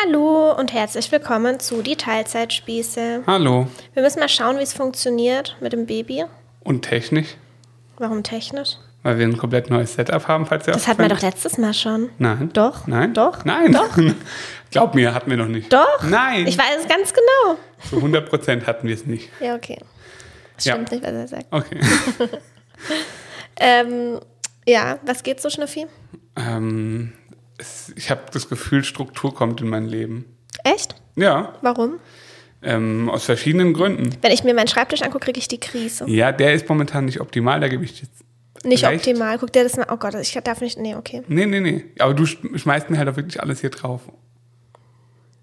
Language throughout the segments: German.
Hallo und herzlich willkommen zu die Teilzeitspieße. Hallo. Wir müssen mal schauen, wie es funktioniert mit dem Baby. Und technisch? Warum technisch? Weil wir ein komplett neues Setup haben, falls ihr Das hatten wir doch letztes Mal schon. Nein. Doch? Nein. Doch? Nein. Doch? Glaub mir, hatten wir noch nicht. Doch? Nein. Ich weiß es ganz genau. Zu 100 Prozent hatten wir es nicht. Ja, okay. Das Ja. stimmt nicht, was er sagt. Okay. Ähm, ja, was geht so, Schnuffi? ähm, es, ich habe das Gefühl, Struktur kommt in mein Leben. Echt? Ja, Warum? ähm, aus verschiedenen Gründen. Wenn ich mir meinen Schreibtisch angucke, kriege ich die Krise. Ja, der ist momentan nicht optimal, da gebe ich jetzt. Nicht Recht. optimal. Guck dir das mal. Oh Gott, ich darf nicht. Nee, okay. Nee, nee, nee. Aber du sch- schmeißt mir halt auch wirklich alles hier drauf.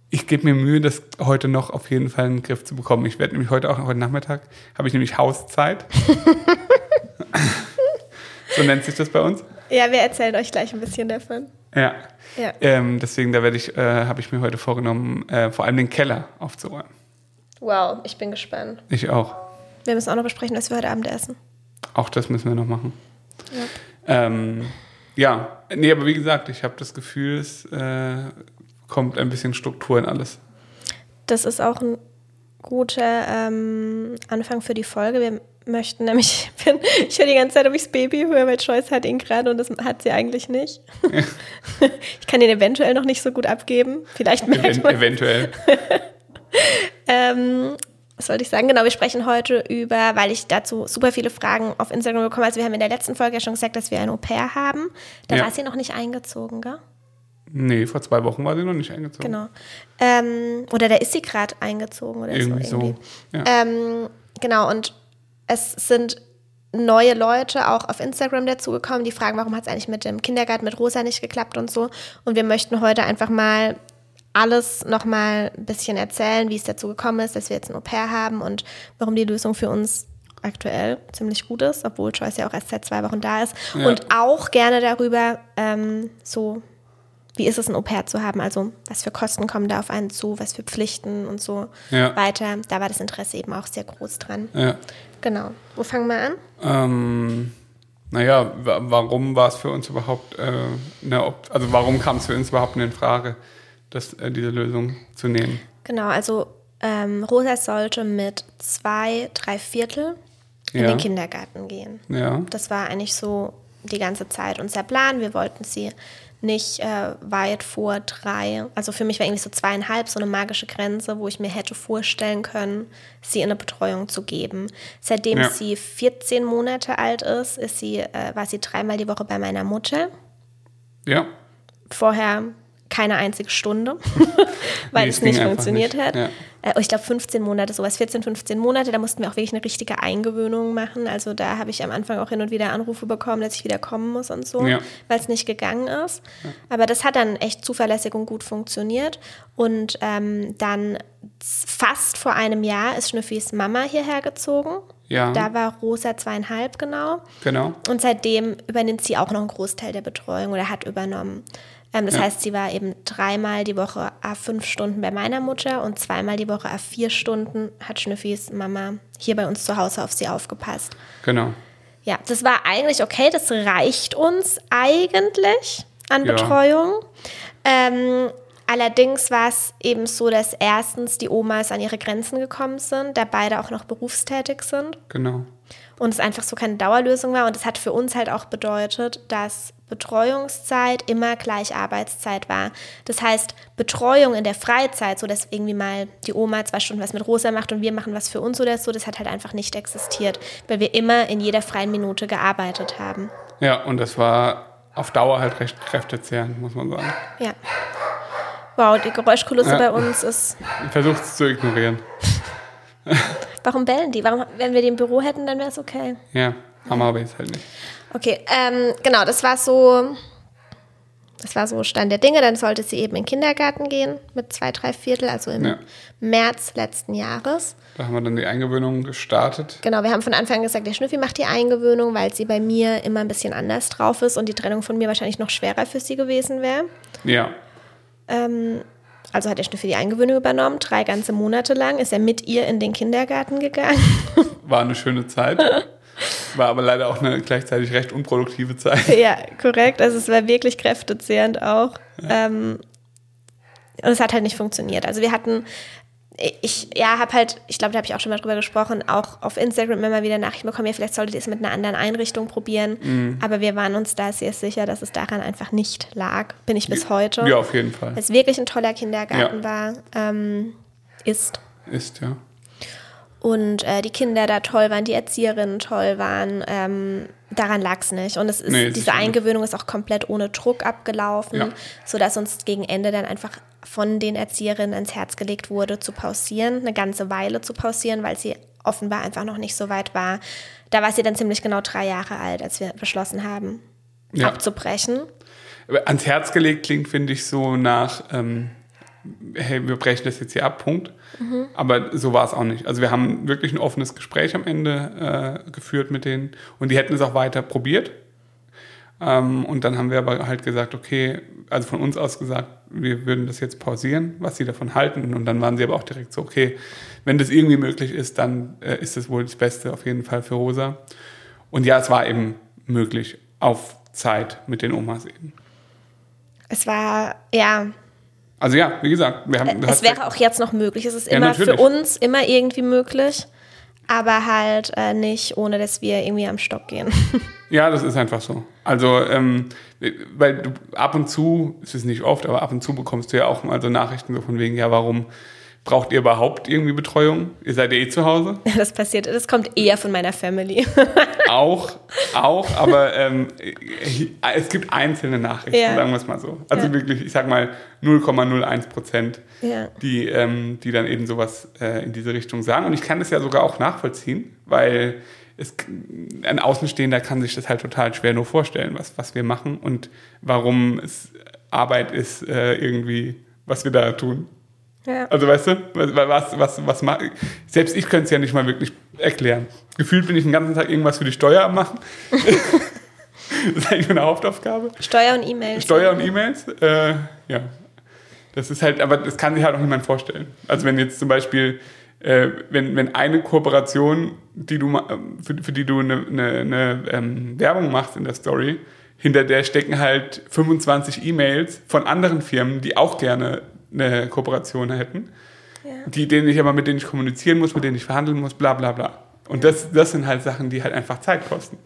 Ich gebe mir Mühe, das heute noch auf jeden Fall in den Griff zu bekommen. Ich werde nämlich heute auch, heute Nachmittag, habe ich nämlich Hauszeit. so nennt sich das bei uns. Ja, wir erzählen euch gleich ein bisschen davon. Ja. Ja. Ähm, deswegen, da werde ich, äh, habe ich mir heute vorgenommen, äh, vor allem den Keller aufzuräumen. Wow, ich bin gespannt. Ich auch. Wir müssen auch noch besprechen, was wir heute Abend essen. Auch das müssen wir noch machen. Ähm, ja, nee, aber wie gesagt, ich habe das Gefühl, es äh, kommt ein bisschen Struktur in alles. Das ist auch ein guter ähm, Anfang für die Folge. Wir möchten nämlich, ich, bin, ich höre die ganze Zeit, ob ich das Baby höre, weil Joyce hat ihn gerade und das hat sie eigentlich nicht. ich kann ihn eventuell noch nicht so gut abgeben. Vielleicht merkt Even man. eventuell. Ähm, was wollte ich sagen? Genau, wir sprechen heute über, weil ich dazu super viele Fragen auf Instagram bekomme. Also wir haben in der letzten Folge ja schon gesagt, dass wir ein Au-pair haben. Da Ja. war sie noch nicht eingezogen, gell? Nee, vor zwei Wochen war sie noch nicht eingezogen. Genau. Ähm, oder da ist sie gerade eingezogen oder Irgendwie so. so. Irgendwie. Ja. Ähm, genau, und es sind neue Leute auch auf Instagram dazugekommen, die fragen, warum hat es eigentlich mit dem Kindergarten mit Rosa nicht geklappt und so. Und wir möchten heute einfach mal alles nochmal ein bisschen erzählen, wie es dazu gekommen ist, dass wir jetzt ein Au-pair haben und warum die Lösung für uns aktuell ziemlich gut ist, obwohl Joyce ja auch erst seit zwei Wochen da ist. Ja. Und auch gerne darüber, ähm, so wie ist es, ein Au-pair zu haben? Also, was für Kosten kommen da auf einen zu, was für Pflichten und so Ja. weiter. Da war das Interesse eben auch sehr groß dran. Ja. Genau. Wo fangen wir an? Ähm, naja, wa- warum war es für uns überhaupt äh, eine Op also warum kam es für uns überhaupt in Frage, das, äh, diese Lösung zu nehmen? Genau, also ähm, Rosa sollte mit zwei, drei Viertel in Ja. den Kindergarten gehen. Ja. Das war eigentlich so die ganze Zeit unser Plan. Wir wollten sie nicht äh, weit vor drei. Also für mich war irgendwie so zweieinhalb so eine magische Grenze, wo ich mir hätte vorstellen können, sie in eine Betreuung zu geben. Seitdem Ja. sie 14 Monate alt ist, ist sie, äh, war sie dreimal die Woche bei meiner Mutter. Ja. Vorher keine einzige Stunde, weil Nee, es nicht funktioniert nicht, hat. ja. Äh, ich glaube 15 Monate, sowas, 14, 15 Monate, da mussten wir auch wirklich eine richtige Eingewöhnung machen. Also da habe ich am Anfang auch hin und wieder Anrufe bekommen, dass ich wieder kommen muss und so, Ja. weil es nicht gegangen ist. Aber das hat dann echt zuverlässig und gut funktioniert. Und ähm, dann fast vor einem Jahr ist Schnüffis Mama hierher gezogen. Ja. Da war Rosa zweieinhalb genau. Genau. Und seitdem übernimmt sie auch noch einen Großteil der Betreuung oder hat übernommen. Ähm, das Ja. heißt, sie war eben dreimal die Woche a fünf Stunden bei meiner Mutter und zweimal die Woche a vier Stunden hat Schnüffis Mama hier bei uns zu Hause auf sie aufgepasst. Genau. Ja, das war eigentlich okay, das reicht uns eigentlich an Ja. Betreuung. Ähm, allerdings war es eben so, dass erstens die Omas an ihre Grenzen gekommen sind, da beide auch noch berufstätig sind Genau. und es einfach so keine Dauerlösung war. Und es hat für uns halt auch bedeutet, dass Betreuungszeit immer gleich Arbeitszeit war. Das heißt, Betreuung in der Freizeit, so dass irgendwie mal die Oma zwei Stunden was mit Rosa macht und wir machen was für uns oder so, das hat halt einfach nicht existiert, weil wir immer in jeder freien Minute gearbeitet haben. Ja, und das war auf Dauer halt recht kräftezehrend, muss man sagen. Ja. Wow, die Geräuschkulisse Ja. bei uns ist. Ich versuche es zu ignorieren. Warum bellen die? Warum, wenn wir die im Büro hätten, dann wäre es okay. Ja, haben wir aber jetzt halt nicht. Okay, ähm, genau, das war so, das war so Stand der Dinge. Dann sollte sie eben in den Kindergarten gehen mit zwei, drei Viertel, also im Ja. März letzten Jahres. Da haben wir dann die Eingewöhnung gestartet. Genau, wir haben von Anfang an gesagt, der Schnüffi macht die Eingewöhnung, weil sie bei mir immer ein bisschen anders drauf ist und die Trennung von mir wahrscheinlich noch schwerer für sie gewesen wäre. Ja. Ähm, also hat der Schnüffi die Eingewöhnung übernommen, drei ganze Monate lang ist er mit ihr in den Kindergarten gegangen. War eine schöne Zeit. War aber leider auch eine gleichzeitig recht unproduktive Zeit. ja, korrekt. Also es war wirklich kräftezehrend auch. Ähm, und es hat halt nicht funktioniert. Also wir hatten, ich, ja, habe halt, ich glaube, da habe ich auch schon mal drüber gesprochen, auch auf Instagram immer wieder Nachrichten bekommen, ja, vielleicht solltet ihr es mit einer anderen Einrichtung probieren. Mhm. Aber wir waren uns da sehr sicher, dass es daran einfach nicht lag. Bin ich bis heute. Ja, auf jeden Fall. Weil es wirklich ein toller Kindergarten Ja. war, ähm, ist. Ist, ja. Und äh, die Kinder da toll waren, die Erzieherinnen toll waren. Ähm, daran lag es nicht. Und es ist, Nee, diese. Eingewöhnung ist auch komplett ohne Druck abgelaufen, Ja. sodass uns gegen Ende dann einfach von den Erzieherinnen ans Herz gelegt wurde, zu pausieren, eine ganze Weile zu pausieren, weil sie offenbar einfach noch nicht so weit war. Da war sie dann ziemlich genau drei Jahre alt, als wir beschlossen haben, Ja. abzubrechen. Aber ans Herz gelegt klingt, finde ich, so nach, ähm, hey, wir brechen das jetzt hier ab, Punkt. Aber so war es auch nicht. Also wir haben wirklich ein offenes Gespräch am Ende äh, geführt mit denen und die hätten es auch weiter probiert. Ähm, und dann haben wir aber halt gesagt, okay, also von uns aus gesagt, wir würden das jetzt pausieren, was sie davon halten. Und dann waren sie aber auch direkt so, okay, wenn das irgendwie möglich ist, dann äh, ist das wohl das Beste auf jeden Fall für Rosa. Und ja, es war eben möglich auf Zeit mit den Omas eben. Es war, ja, Also ja, wie gesagt, wir haben. es wäre auch jetzt noch möglich. Es ist Ja, immer für natürlich. uns immer irgendwie möglich, aber halt äh, nicht, ohne dass wir irgendwie am Stock gehen. Ja, das ist einfach so. Also, ähm, weil du ab und zu, es ist nicht oft, aber ab und zu bekommst du ja auch mal so Nachrichten so von wegen, ja, warum braucht ihr überhaupt irgendwie Betreuung? Ihr seid ja eh zu Hause. Das passiert, das kommt eher von meiner Family. Auch, auch, aber ähm, es gibt einzelne Nachrichten, Ja. sagen wir es mal so. Also Ja. wirklich, ich sag mal 0,01 Prozent, Ja. die, ähm, die dann eben sowas äh, in diese Richtung sagen. Und ich kann das ja sogar auch nachvollziehen, weil es, ein Außenstehender kann sich das halt total schwer nur vorstellen, was, was wir machen und warum es Arbeit ist, äh, irgendwie, was wir da tun. Ja. Also weißt du, was, was, was, was selbst ich könnte es ja nicht mal wirklich erklären. Gefühlt bin ich den ganzen Tag irgendwas für die Steuer am machen. das ist eigentlich meine Hauptaufgabe. Steuer und E-Mails. Steuer und E-Mails, äh, ja. Das ist halt, aber das kann sich halt auch niemand vorstellen. Also wenn jetzt zum Beispiel, äh, wenn, wenn eine Kooperation, die du für, für die du eine, eine, eine ähm, Werbung machst in der Story, hinter der stecken halt 25 E-Mails von anderen Firmen, die auch gerne eine Kooperation hätten, die denen ich aber mit denen ich kommunizieren muss, mit denen ich verhandeln muss, bla bla bla. Und das, das sind halt Sachen, die halt einfach Zeit kosten.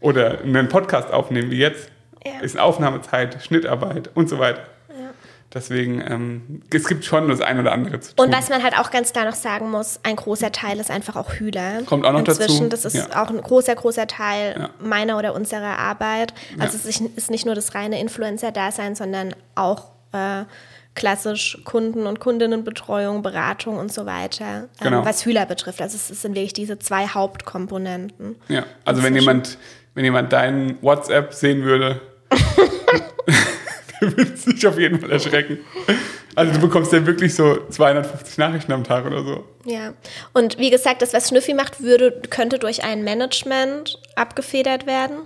Oder einen Podcast aufnehmen wie jetzt, Ja. ist Aufnahmezeit, Schnittarbeit und so weiter. Ja. Deswegen, ähm, es gibt schon das ein oder andere zu tun. Und was man halt auch ganz klar noch sagen muss, ein großer Teil ist einfach auch Hühler. Kommt auch noch dazu. Inzwischen, das ist Ja. auch ein großer, großer Teil Ja. meiner oder unserer Arbeit. Also Ja. es ist- ist nicht nur das reine Influencer-Dasein, sondern auch äh, klassisch Kunden- und Kundinnenbetreuung, Beratung und so weiter, Genau. ähm, was Hühler betrifft. Also es sind wirklich diese zwei Hauptkomponenten. ja, also wenn jemand, wenn jemand deinen WhatsApp sehen würde, der würde sich auf jeden Fall erschrecken. Also du bekommst ja wirklich so 250 Nachrichten am Tag oder so. Ja, und wie gesagt, das, was Schnüffi macht, würde, könnte durch ein Management abgefedert werden.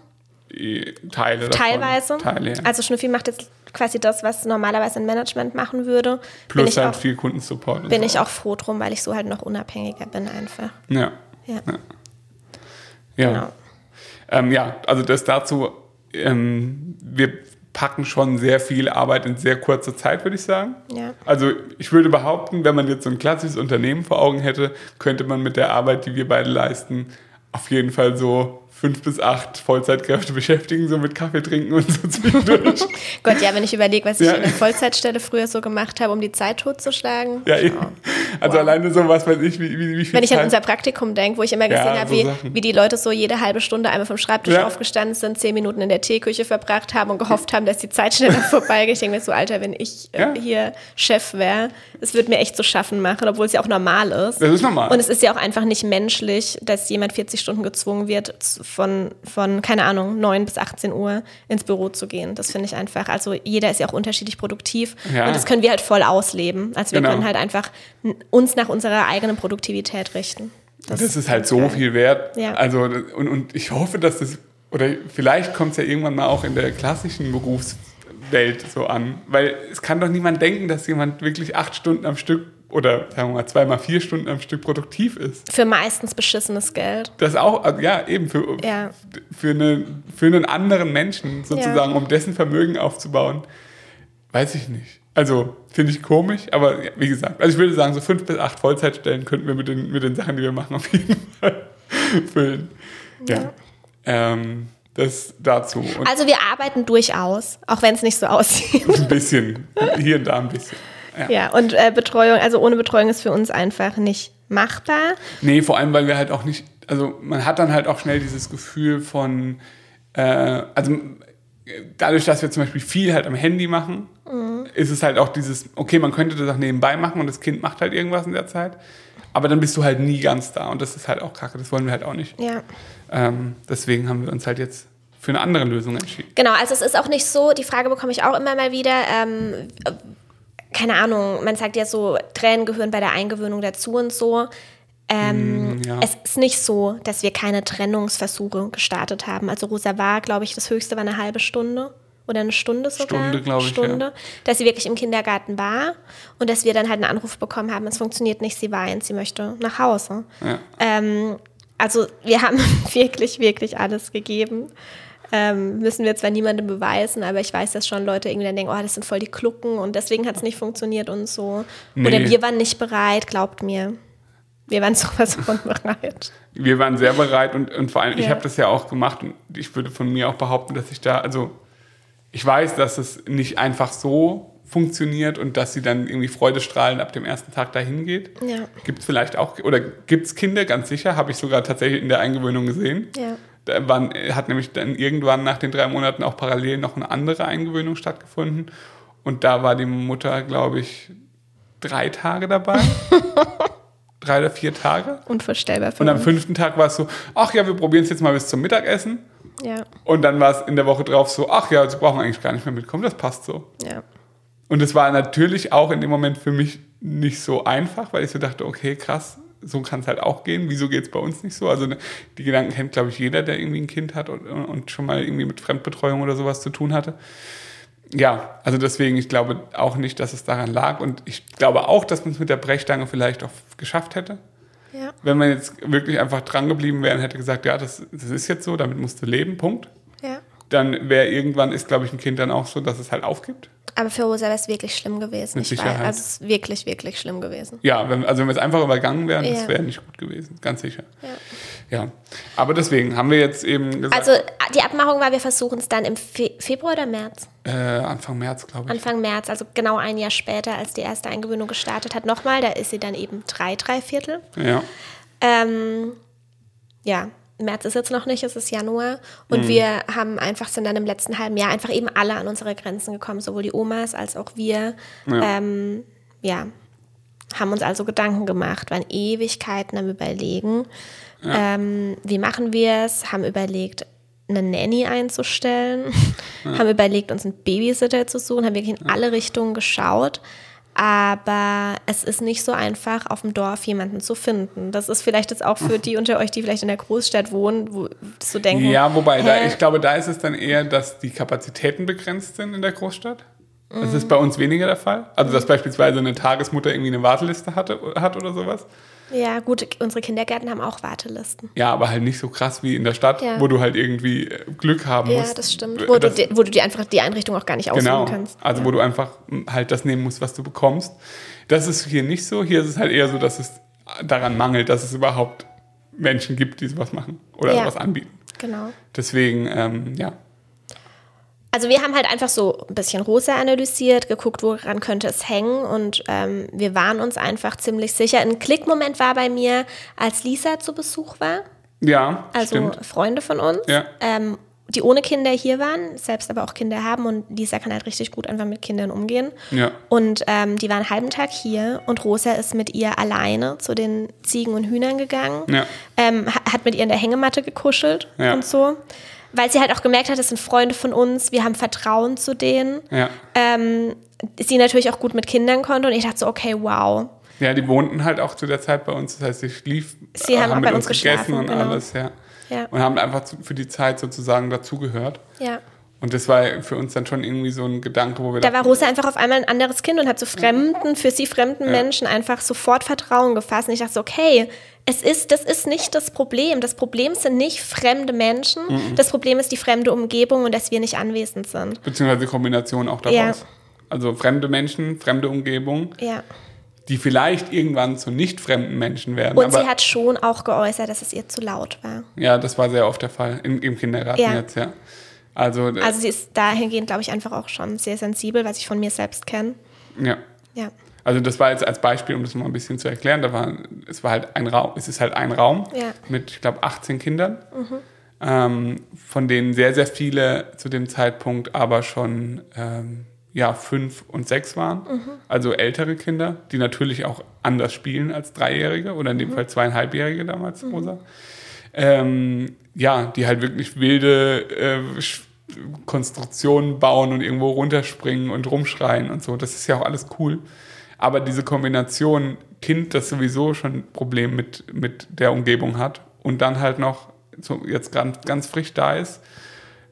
Teile. Teilweise. Teile, ja. Also Schnüffi macht jetzt quasi das, was normalerweise ein Management machen würde. Plus halt auch, viel Kundensupport. und bin so. ich auch froh drum, weil ich so halt noch unabhängiger bin einfach. Ja. Ja, Ja. genau. Ähm, ja, also das dazu, ähm, wir packen schon sehr viel Arbeit in sehr kurzer Zeit, würde ich sagen. Ja. Also ich würde behaupten, wenn man jetzt so ein klassisches Unternehmen vor Augen hätte, könnte man mit der Arbeit, die wir beide leisten, auf jeden Fall so fünf bis acht Vollzeitkräfte beschäftigen, so mit Kaffee trinken und so zwischendurch. Gott, ja, wenn ich überlege, was ich Ja. in der Vollzeitstelle früher so gemacht habe, um die Zeit totzuschlagen. ja, eben. Also Wow. alleine so was weiß ich, wie, wie, wie viel Wenn ich an Zeit- unser Praktikum denke, wo ich immer gesehen Ja, habe, so wie, Sachen. wie die Leute so jede halbe Stunde einmal vom Schreibtisch Ja. aufgestanden sind, zehn Minuten in der Teeküche verbracht haben und gehofft haben, dass die Zeit schneller vorbeigeht. Ich denke mir so, Alter, wenn ich äh, hier Chef wäre, das würde mir echt zu schaffen machen, obwohl es ja auch normal ist. Das ist normal. Und es ist ja auch einfach nicht menschlich, dass jemand 40 Stunden gezwungen wird, von, von keine Ahnung, 9 bis 18 Uhr ins Büro zu gehen. Das finde ich einfach, also jeder ist ja auch unterschiedlich produktiv Ja. und das können wir halt voll ausleben. Also wir Genau. können halt einfach uns nach unserer eigenen Produktivität richten. Das, ist halt so viel wert. Ja. Also, und, und ich hoffe, dass das, oder vielleicht kommt es ja irgendwann mal auch in der klassischen Berufswelt so an. Weil es kann doch niemand denken, dass jemand wirklich acht Stunden am Stück oder sagen wir mal zweimal vier Stunden am Stück produktiv ist. Für meistens beschissenes Geld. Das auch, also ja, eben für, Ja. für, eine, für einen anderen Menschen sozusagen, Ja. um dessen Vermögen aufzubauen. Weiß ich nicht. Also finde ich komisch, aber ja, wie gesagt, also ich würde sagen, so fünf bis acht Vollzeitstellen könnten wir mit den, mit den Sachen, die wir machen, auf jeden Fall füllen. Ja. Ähm, das dazu. Und also wir arbeiten durchaus, auch wenn es nicht so aussieht. Ein bisschen, hier und da ein bisschen. Ja, ja und äh, Betreuung, also ohne Betreuung ist für uns einfach nicht machbar. Nee, vor allem, weil wir halt auch nicht, also man hat dann halt auch schnell dieses Gefühl von, äh, also dadurch, dass wir zum Beispiel viel halt am Handy machen, mhm. ist es halt auch dieses, okay, man könnte das auch nebenbei machen und das Kind macht halt irgendwas in der Zeit, aber dann bist du halt nie ganz da und das ist halt auch kacke, das wollen wir halt auch nicht. Ja. Ähm, deswegen haben wir uns halt jetzt für eine andere Lösung entschieden. Genau, also es ist auch nicht so, die Frage bekomme ich auch immer mal wieder, ähm, keine Ahnung, man sagt ja so, Tränen gehören bei der Eingewöhnung dazu und so. Ähm, mm, ja. Es ist nicht so, dass wir keine Trennungsversuche gestartet haben. Also Rosa war, glaube ich, das höchste war eine halbe Stunde oder eine Stunde sogar. Stunde, glaube ich. Stunde, ja. dass sie wirklich im Kindergarten war und dass wir dann halt einen Anruf bekommen haben, es funktioniert nicht, sie weint, sie möchte nach Hause. Ja. Ähm, also wir haben wirklich, wirklich alles gegeben. Ähm, müssen wir zwar niemandem beweisen, aber ich weiß, dass schon Leute irgendwie dann denken, oh, das sind voll die Klucken und deswegen hat es nicht funktioniert und so. Nee. Oder wir waren nicht bereit, glaubt mir. Wir waren sowas von bereit. Wir waren sehr bereit und, und vor allem, ja. ich habe das ja auch gemacht und ich würde von mir auch behaupten, dass ich da, also ich weiß, dass es nicht einfach so funktioniert und dass sie dann irgendwie freudestrahlend ab dem ersten Tag dahin geht. Ja. Gibt es vielleicht auch, oder gibt es Kinder, ganz sicher, habe ich sogar tatsächlich in der Eingewöhnung gesehen. Ja. Da waren, hat nämlich dann irgendwann nach den drei Monaten auch parallel noch eine andere Eingewöhnung stattgefunden. Und da war die Mutter, glaube ich, drei Tage dabei. drei oder vier Tage. Unvorstellbar. Für und am fünften Tag war es so, ach ja, wir probieren es jetzt mal bis zum Mittagessen. Ja. Und dann war es in der Woche drauf so, ach ja, sie brauchen eigentlich gar nicht mehr mitkommen, das passt so. Ja. Und es war natürlich auch in dem Moment für mich nicht so einfach, weil ich so dachte, okay, krass, so kann es halt auch gehen. Wieso geht es bei uns nicht so? Also ne, die Gedanken kennt, glaube ich, jeder, der irgendwie ein Kind hat und, und schon mal irgendwie mit Fremdbetreuung oder sowas zu tun hatte ja, also deswegen, ich glaube auch nicht, dass es daran lag. Und ich glaube auch, dass man es mit der Brechstange vielleicht auch geschafft hätte. Ja. Wenn man jetzt wirklich einfach dran geblieben wäre und hätte gesagt, ja, das, das ist jetzt so, damit musst du leben, Punkt. Dann wäre irgendwann, ist, glaube ich, ein Kind dann auch so, dass es halt aufgibt. Aber für Rosa wäre es wirklich schlimm gewesen. Mit Sicherheit. Weiß. Also es ist wirklich, wirklich schlimm gewesen. Ja, wenn, also wenn wir es einfach übergangen wären, ja. das wäre nicht gut gewesen, ganz sicher. Ja. ja. Aber deswegen haben wir jetzt eben gesagt. Also die Abmachung war, wir versuchen es dann im Fe Februar oder März? Äh, Anfang März, glaube ich. Anfang März, also genau ein Jahr später, als die erste Eingewöhnung gestartet hat. Nochmal, da ist sie dann eben drei, drei Viertel. Ja. Ähm, ja, März ist jetzt noch nicht, es ist Januar. Und mhm. wir haben einfach, sind dann im letzten halben Jahr einfach eben alle an unsere Grenzen gekommen, sowohl die Omas als auch wir. Ja, ähm, ja haben uns also Gedanken gemacht, waren Ewigkeiten am Überlegen. Ja. Ähm, wie machen wir es? Haben überlegt, eine Nanny einzustellen, ja. haben überlegt, uns einen Babysitter zu suchen, haben wirklich in alle Richtungen geschaut. Aber es ist nicht so einfach, auf dem Dorf jemanden zu finden. Das ist vielleicht jetzt auch für die unter euch, die vielleicht in der Großstadt wohnen, wo so denken. Ja, wobei, da, ich glaube, da ist es dann eher, dass die Kapazitäten begrenzt sind in der Großstadt. Das ist bei uns weniger der Fall. Also, dass beispielsweise eine Tagesmutter irgendwie eine Warteliste hatte, hat oder sowas. Ja, gut, unsere Kindergärten haben auch Wartelisten. Ja, aber halt nicht so krass wie in der Stadt, ja. wo du halt irgendwie äh, Glück haben musst. Ja, das stimmt. Wo, das, du, wo du dir einfach die Einrichtung auch gar nicht aussuchen genau. kannst. Also ja. wo du einfach halt das nehmen musst, was du bekommst. Das ist hier nicht so. Hier ist es halt eher so, dass es daran mangelt, dass es überhaupt Menschen gibt, die sowas machen oder ja. sowas anbieten. Genau. Deswegen, ähm, ja, also wir haben halt einfach so ein bisschen Rosa analysiert, geguckt, woran könnte es hängen und ähm, wir waren uns einfach ziemlich sicher. Ein Klickmoment war bei mir, als Lisa zu Besuch war. Ja, Also stimmt. Freunde von uns, ja. ähm, die ohne Kinder hier waren, selbst aber auch Kinder haben und Lisa kann halt richtig gut einfach mit Kindern umgehen. Ja. Und ähm, die waren einen halben Tag hier und Rosa ist mit ihr alleine zu den Ziegen und Hühnern gegangen, ja. ähm, hat mit ihr in der Hängematte gekuschelt ja. und so weil sie halt auch gemerkt hat, das sind Freunde von uns, wir haben Vertrauen zu denen. Ja. Ähm, sie natürlich auch gut mit Kindern konnte und ich dachte so, okay, wow. Ja, die wohnten halt auch zu der Zeit bei uns, das heißt, sie schlief, sie haben, haben bei uns, uns gegessen und genau. alles, ja. ja. Und haben einfach für die Zeit sozusagen dazugehört. Ja. Und das war für uns dann schon irgendwie so ein Gedanke, wo wir. Da war Rosa einfach auf einmal ein anderes Kind und hat so fremden, für sie fremden ja. Menschen einfach sofort Vertrauen gefasst. Und ich dachte so, okay, es ist, das ist nicht das Problem. Das Problem sind nicht fremde Menschen. Mhm. Das Problem ist die fremde Umgebung und dass wir nicht anwesend sind. Beziehungsweise die Kombination auch daraus. Ja. Also fremde Menschen, fremde Umgebung, Ja. die vielleicht irgendwann zu nicht fremden Menschen werden. Und sie hat schon auch geäußert, dass es ihr zu laut war. Ja, das war sehr oft der Fall im, im Kindergarten Ja. jetzt, ja. Also, äh, Also sie ist dahingehend, glaube ich, einfach auch schon sehr sensibel, was ich von mir selbst kenne. ja. Ja. Also das war jetzt als Beispiel, um das mal ein bisschen zu erklären. Da war, es war halt ein Raum, es ist halt ein Raum Ja. Mhm. mit, ich glaube, 18 Kindern, ähm, von denen sehr, sehr viele zu dem Zeitpunkt aber schon ähm, ja, fünf und sechs waren. Mhm. Also ältere Kinder, die natürlich auch anders spielen als Dreijährige oder in Mhm. dem Fall zweieinhalbjährige damals, Rosa. Ähm, ja, die halt wirklich wilde äh, Konstruktionen bauen und irgendwo runterspringen und rumschreien und so. Das ist ja auch alles cool. Aber diese Kombination Kind, das sowieso schon ein Problem mit, mit der Umgebung hat und dann halt noch so jetzt ganz, ganz frisch da ist,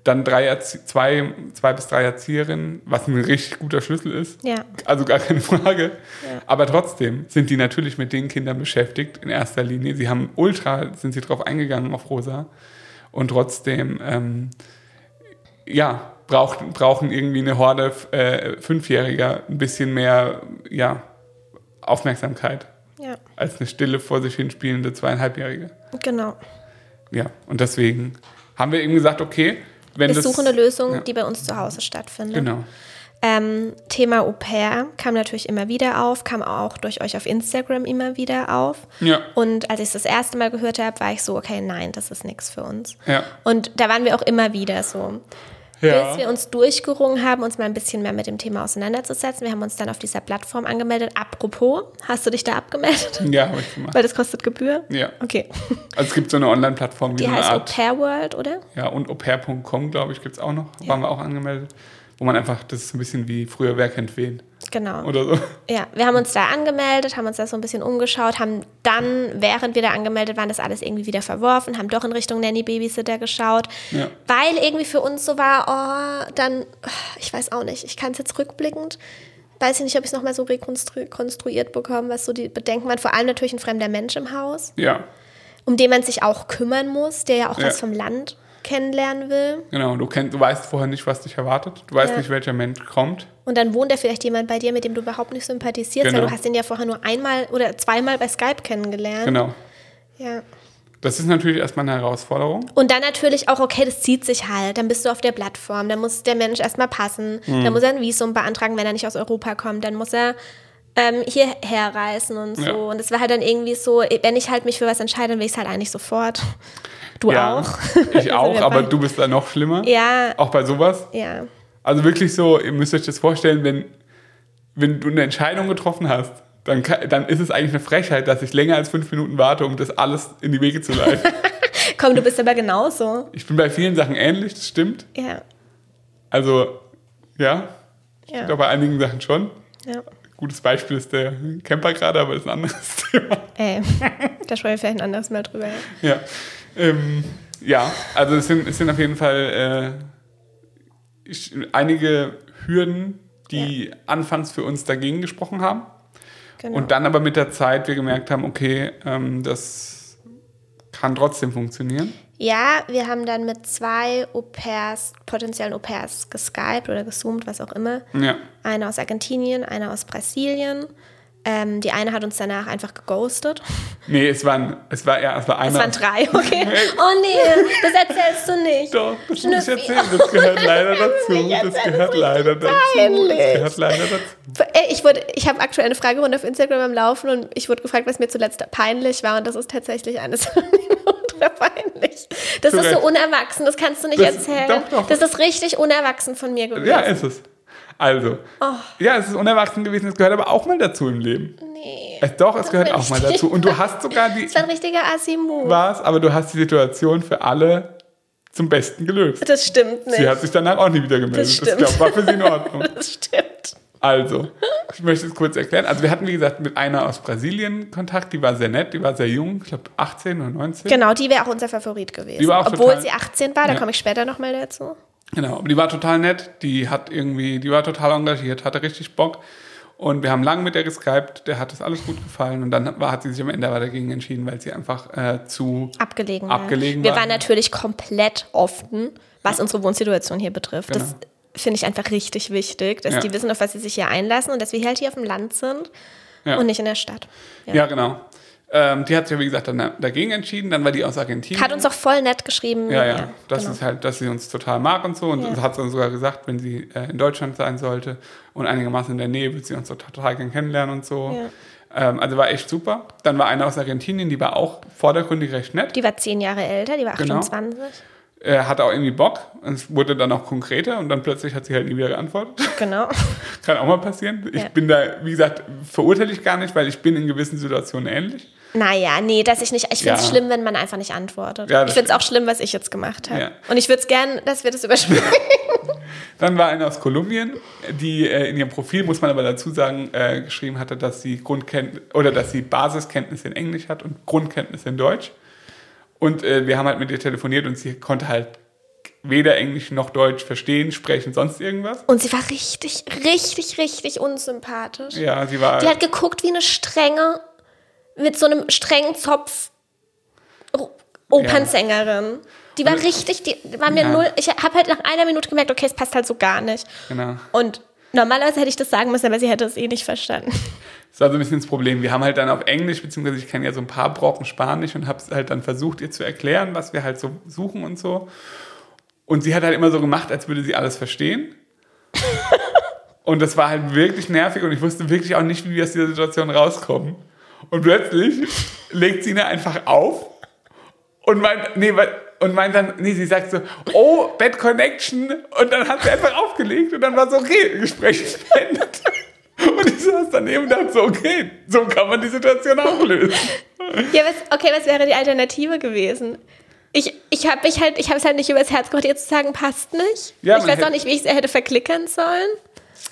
dann drei Erzie zwei, zwei bis drei Erzieherinnen, was ein richtig guter Schlüssel ist. Ja. Also gar keine Frage. Ja. Aber trotzdem sind die natürlich mit den Kindern beschäftigt in erster Linie. Sie haben ultra, sind sie drauf eingegangen auf Rosa. Und trotzdem, ähm, ja, braucht, brauchen irgendwie eine Horde äh, Fünfjähriger ein bisschen mehr, ja, Aufmerksamkeit Ja. als eine stille vor sich hin spielende zweieinhalbjährige. Genau. Ja, und deswegen haben wir eben gesagt, okay, wenn Wir suchen eine Lösung, ja, die bei uns zu Hause stattfindet. genau. Ähm, Thema Au pair kam natürlich immer wieder auf, kam auch durch euch auf Instagram immer wieder auf. Ja. Und als ich es das erste Mal gehört habe, war ich so, okay, nein, das ist nichts für uns. Ja. Und da waren wir auch immer wieder so. Ja. Bis wir uns durchgerungen haben, uns mal ein bisschen mehr mit dem Thema auseinanderzusetzen. Wir haben uns dann auf dieser Plattform angemeldet. Apropos, hast du dich da abgemeldet? Ja, habe ich gemacht. Weil das kostet Gebühr? Ja. Okay. Also es gibt so eine Online-Plattform wie Die heißt Au. Pair World, oder? Ja, und aupair.com, glaube ich, gibt es auch noch. Waren wir auch angemeldet. Wo man einfach, das ist ein bisschen wie früher, wer kennt wen. Genau. Oder so. Ja, wir haben uns da angemeldet, haben uns da so ein bisschen umgeschaut, haben dann, während wir da angemeldet waren, das alles irgendwie wieder verworfen, haben doch in Richtung Nanny Babysitter geschaut, Ja. weil irgendwie für uns so war, oh, dann, ich weiß auch nicht, ich kann es jetzt rückblickend, weiß ich nicht, ob ich es nochmal so rekonstru rekonstruiert bekomme, was so die Bedenken waren, vor allem natürlich ein fremder Mensch im Haus, Ja, um den man sich auch kümmern muss, der ja auch Ja. was vom Land kennenlernen will. genau. Du, kennst, du weißt vorher nicht, was dich erwartet. Du weißt Ja. nicht, welcher Mensch kommt. Und dann wohnt da vielleicht jemand bei dir, mit dem du überhaupt nicht sympathisierst, weil Genau. du hast ihn ja vorher nur einmal oder zweimal bei Skype kennengelernt. Genau. Ja. Das ist natürlich erstmal eine Herausforderung. Und dann natürlich auch, okay, das zieht sich halt. Dann bist du auf der Plattform, dann muss der Mensch erstmal passen. Mhm. Dann muss er ein Visum beantragen, wenn er nicht aus Europa kommt. Dann muss er ähm, hierher reisen und so. Ja. Und es war halt dann irgendwie so, wenn ich halt mich für was entscheide, dann will ich es halt eigentlich sofort. Du ja, auch. Ich auch, aber du bist da noch schlimmer. Ja, Auch bei sowas. ja. Also wirklich so, ihr müsst euch das vorstellen, wenn, wenn du eine Entscheidung getroffen hast, dann, kann, dann ist es eigentlich eine Frechheit, dass ich länger als fünf Minuten warte, um das alles in die Wege zu leiten. Komm, du bist aber genauso. ich bin bei vielen Sachen ähnlich, das stimmt. Ja, Also, ja, ja, ich glaube bei einigen Sachen schon. ja. Gutes Beispiel ist der Camper gerade, aber das ist ein anderes Thema. Ey, da sprechen wir vielleicht ein anderes Mal drüber. Ja. Ja, ähm, ja also es sind, es sind auf jeden Fall äh, einige Hürden, die anfangs für uns dagegen gesprochen haben. Genau. Und dann aber mit der Zeit wir gemerkt haben, okay, ähm, das kann trotzdem funktionieren. Ja, wir haben dann mit zwei Au-pairs, potenziellen Au-pairs geskypt oder gezoomt, was auch immer. Ja, Eine aus Argentinien, eine aus Brasilien. Ähm, die eine hat uns danach einfach geghostet. nee, es waren, es war ja, es war Es einmal. waren drei, okay. Oh nee, das erzählst du nicht. Doch, das muss ich Schnüffi. erzählen. Das gehört leider dazu. Das gehört leider dazu. peinlich. Das gehört leider dazu. Ich, wurde- ich habe aktuell eine Fragerunde auf Instagram am Laufen und ich wurde gefragt, was mir zuletzt peinlich war. Und das ist tatsächlich eines peinlich. Das Zu ist so unerwachsen, das kannst du nicht Das- erzählen. doch, doch. Das ist richtig unerwachsen von mir gewesen. Ja, ist es. Also, Oh. ja, es ist unerwachsen gewesen, es gehört aber auch mal dazu im Leben. nee. Es, doch, es gehört auch mal dazu. Und du hast sogar die, Das war ein richtiger Assi-Move. was, aber du hast die Situation für alle zum Besten gelöst. Das stimmt nicht. Sie hat sich danach auch nie wieder gemeldet. Das Das, stimmt. glaub, war für sie in Ordnung. das stimmt. Also, ich möchte es kurz erklären. Also, wir hatten, wie gesagt, mit einer aus Brasilien Kontakt, die war sehr nett, die war sehr jung, ich glaube 18 oder 19. Genau, die wäre auch unser Favorit gewesen. Die war auch Obwohl total- sie 18 war, da Ja. komme ich später nochmal dazu. Genau, aber die war total nett, die hat irgendwie, die war total engagiert, hatte richtig Bock. Und wir haben lange mit der geskypt, der hat das alles gut gefallen und dann war, hat sie sich am Ende aber dagegen entschieden, weil sie einfach äh, zu Abgelegen war. Abgelegen Wir war. waren natürlich komplett offen, was unsere Wohnsituation hier betrifft. Das Genau. finde ich einfach richtig wichtig, dass Ja. die wissen, auf was sie sich hier einlassen und dass wir halt hier auf dem Land sind Ja. und nicht in der Stadt. Ja. Ja, genau. Ähm, die hat sich ja, wie gesagt, dann dagegen entschieden. Dann war die aus Argentinien. Hat uns auch voll nett geschrieben. Ja, ja, das genau. ist halt, dass sie uns total mag und so. Und Ja. hat sie sogar gesagt, wenn sie äh, in Deutschland sein sollte und einigermaßen in der Nähe, wird sie uns total, total gern kennenlernen und so. Ähm, also war echt super. Dann war eine aus Argentinien, die war auch vordergründig recht nett. Die war zehn Jahre älter, die war Genau. 28. Äh, hatte auch irgendwie Bock. Und es wurde dann auch konkreter und dann plötzlich hat sie halt nie wieder geantwortet. Genau. Kann auch mal passieren. Ich Ja. bin da, wie gesagt, verurteile ich gar nicht, weil ich bin in gewissen Situationen ähnlich. Naja, nee, dass ich nicht. Ich finde es Ja. schlimm, wenn man einfach nicht antwortet. Ja, ich finde es auch schlimm, was ich jetzt gemacht habe. Ja. Und ich würde es gern, dass wir das überspringen. Dann war eine aus Kolumbien, die äh, in ihrem Profil, muss man aber dazu sagen, äh, geschrieben hatte, dass sie Grundkenntnis oder dass sie Basiskenntnisse in Englisch hat und Grundkenntnisse in Deutsch. Und äh, wir haben halt mit ihr telefoniert und sie konnte halt weder Englisch noch Deutsch verstehen, sprechen, sonst irgendwas. Und sie war richtig, richtig, richtig unsympathisch. Ja, sie war. Die hat geguckt wie eine strenge, mit so einem strengen Zopf Opernsängerin. Die war Und- richtig, die war mir Ja. null. Ich habe halt nach einer Minute gemerkt, okay, es passt halt so gar nicht. genau. Und normalerweise hätte ich das sagen müssen, aber sie hätte es eh nicht verstanden. Das war so ein bisschen das Problem. Wir haben halt dann auf Englisch, beziehungsweise ich kenne ja so ein paar Brocken Spanisch und habe es halt dann versucht, ihr zu erklären, was wir halt so suchen und so. Und sie hat halt immer so gemacht, als würde sie alles verstehen. und das war halt wirklich nervig und ich wusste wirklich auch nicht, wie wir aus dieser Situation rauskommen. Und plötzlich legt sie ihn einfach auf und meint, nee, und meint dann, nee, sie sagt so, oh, Bad Connection. Und dann hat sie einfach aufgelegt und dann war so, okay, Gespräch beendet. Und ich saß daneben und dachte so, okay, so kann man die Situation auch lösen. Ja, was, okay, was wäre die Alternative gewesen? Ich, ich habe mich halt, ich habe es halt nicht übers Herz gebracht, ihr zu sagen, passt nicht. Ja, ich weiß auch nicht, wie ich es hätte verklickern sollen.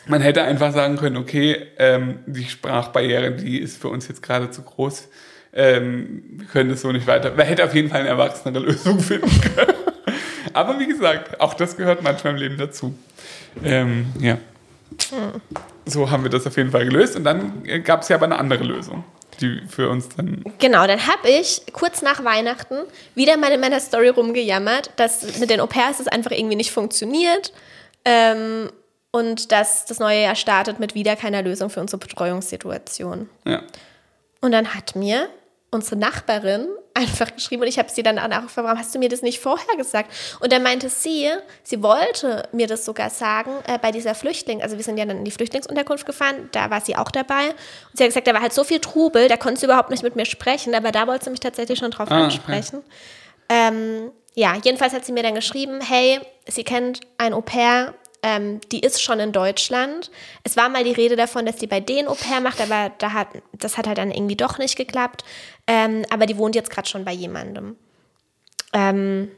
Man hätte einfach sagen können, okay, ähm, die Sprachbarriere, die ist für uns jetzt gerade zu groß. Ähm, wir können das so nicht weiter. Man hätte auf jeden Fall eine erwachsenere Lösung finden können. Aber wie gesagt, auch das gehört manchmal im Leben dazu. Ähm, ja. So haben wir das auf jeden Fall gelöst. Und dann gab es ja aber eine andere Lösung, die für uns dann. Genau, dann habe ich kurz nach Weihnachten wieder mal in meiner Story rumgejammert, dass mit den Au-pairs es einfach irgendwie nicht funktioniert ähm, und dass das neue Jahr startet mit wieder keiner Lösung für unsere Betreuungssituation. Ja. Und dann hat mir unsere Nachbarin einfach geschrieben und ich habe sie dann auch gefragt, warum hast du mir das nicht vorher gesagt? Und dann meinte sie, sie wollte mir das sogar sagen äh, bei dieser Flüchtling, also wir sind ja dann in die Flüchtlingsunterkunft gefahren, da war sie auch dabei. Und sie hat gesagt, da war halt so viel Trubel, da konnte sie überhaupt nicht mit mir sprechen, aber da wollte sie mich tatsächlich schon drauf Ah, okay. ansprechen. Ähm, ja, jedenfalls hat sie mir dann geschrieben, hey, sie kennt ein Au-pair, ähm, die ist schon in Deutschland. Es war mal die Rede davon, dass die bei denen Au-pair macht, aber da hat, das hat halt dann irgendwie doch nicht geklappt. Ähm, aber die wohnt jetzt gerade schon bei jemandem. Ähm,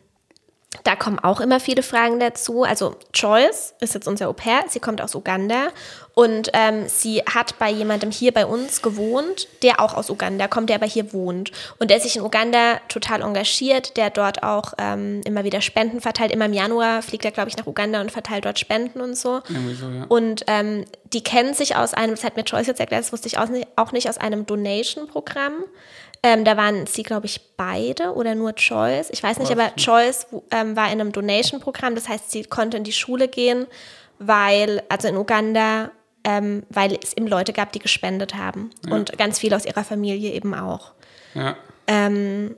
da kommen auch immer viele Fragen dazu. Also Joyce ist jetzt unser Au-pair, sie kommt aus Uganda und ähm, sie hat bei jemandem hier bei uns gewohnt, der auch aus Uganda kommt, der aber hier wohnt und der sich in Uganda total engagiert, der dort auch ähm, immer wieder Spenden verteilt. Immer im Januar fliegt er, glaube ich, nach Uganda und verteilt dort Spenden und so. So, ja. Und ähm, die kennen sich aus einem, das hat mir Joyce jetzt erklärt, das wusste ich auch nicht, auch nicht aus einem Donation-Programm. Ähm, da waren sie, glaube ich, beide oder nur Joyce. Ich weiß nicht, aber Joyce ähm, war in einem Donation-Programm. Das heißt, sie konnte in die Schule gehen, weil, also in Uganda, ähm, weil es eben Leute gab, die gespendet haben. Und ganz viele aus ihrer Familie eben auch. Ja. Ähm,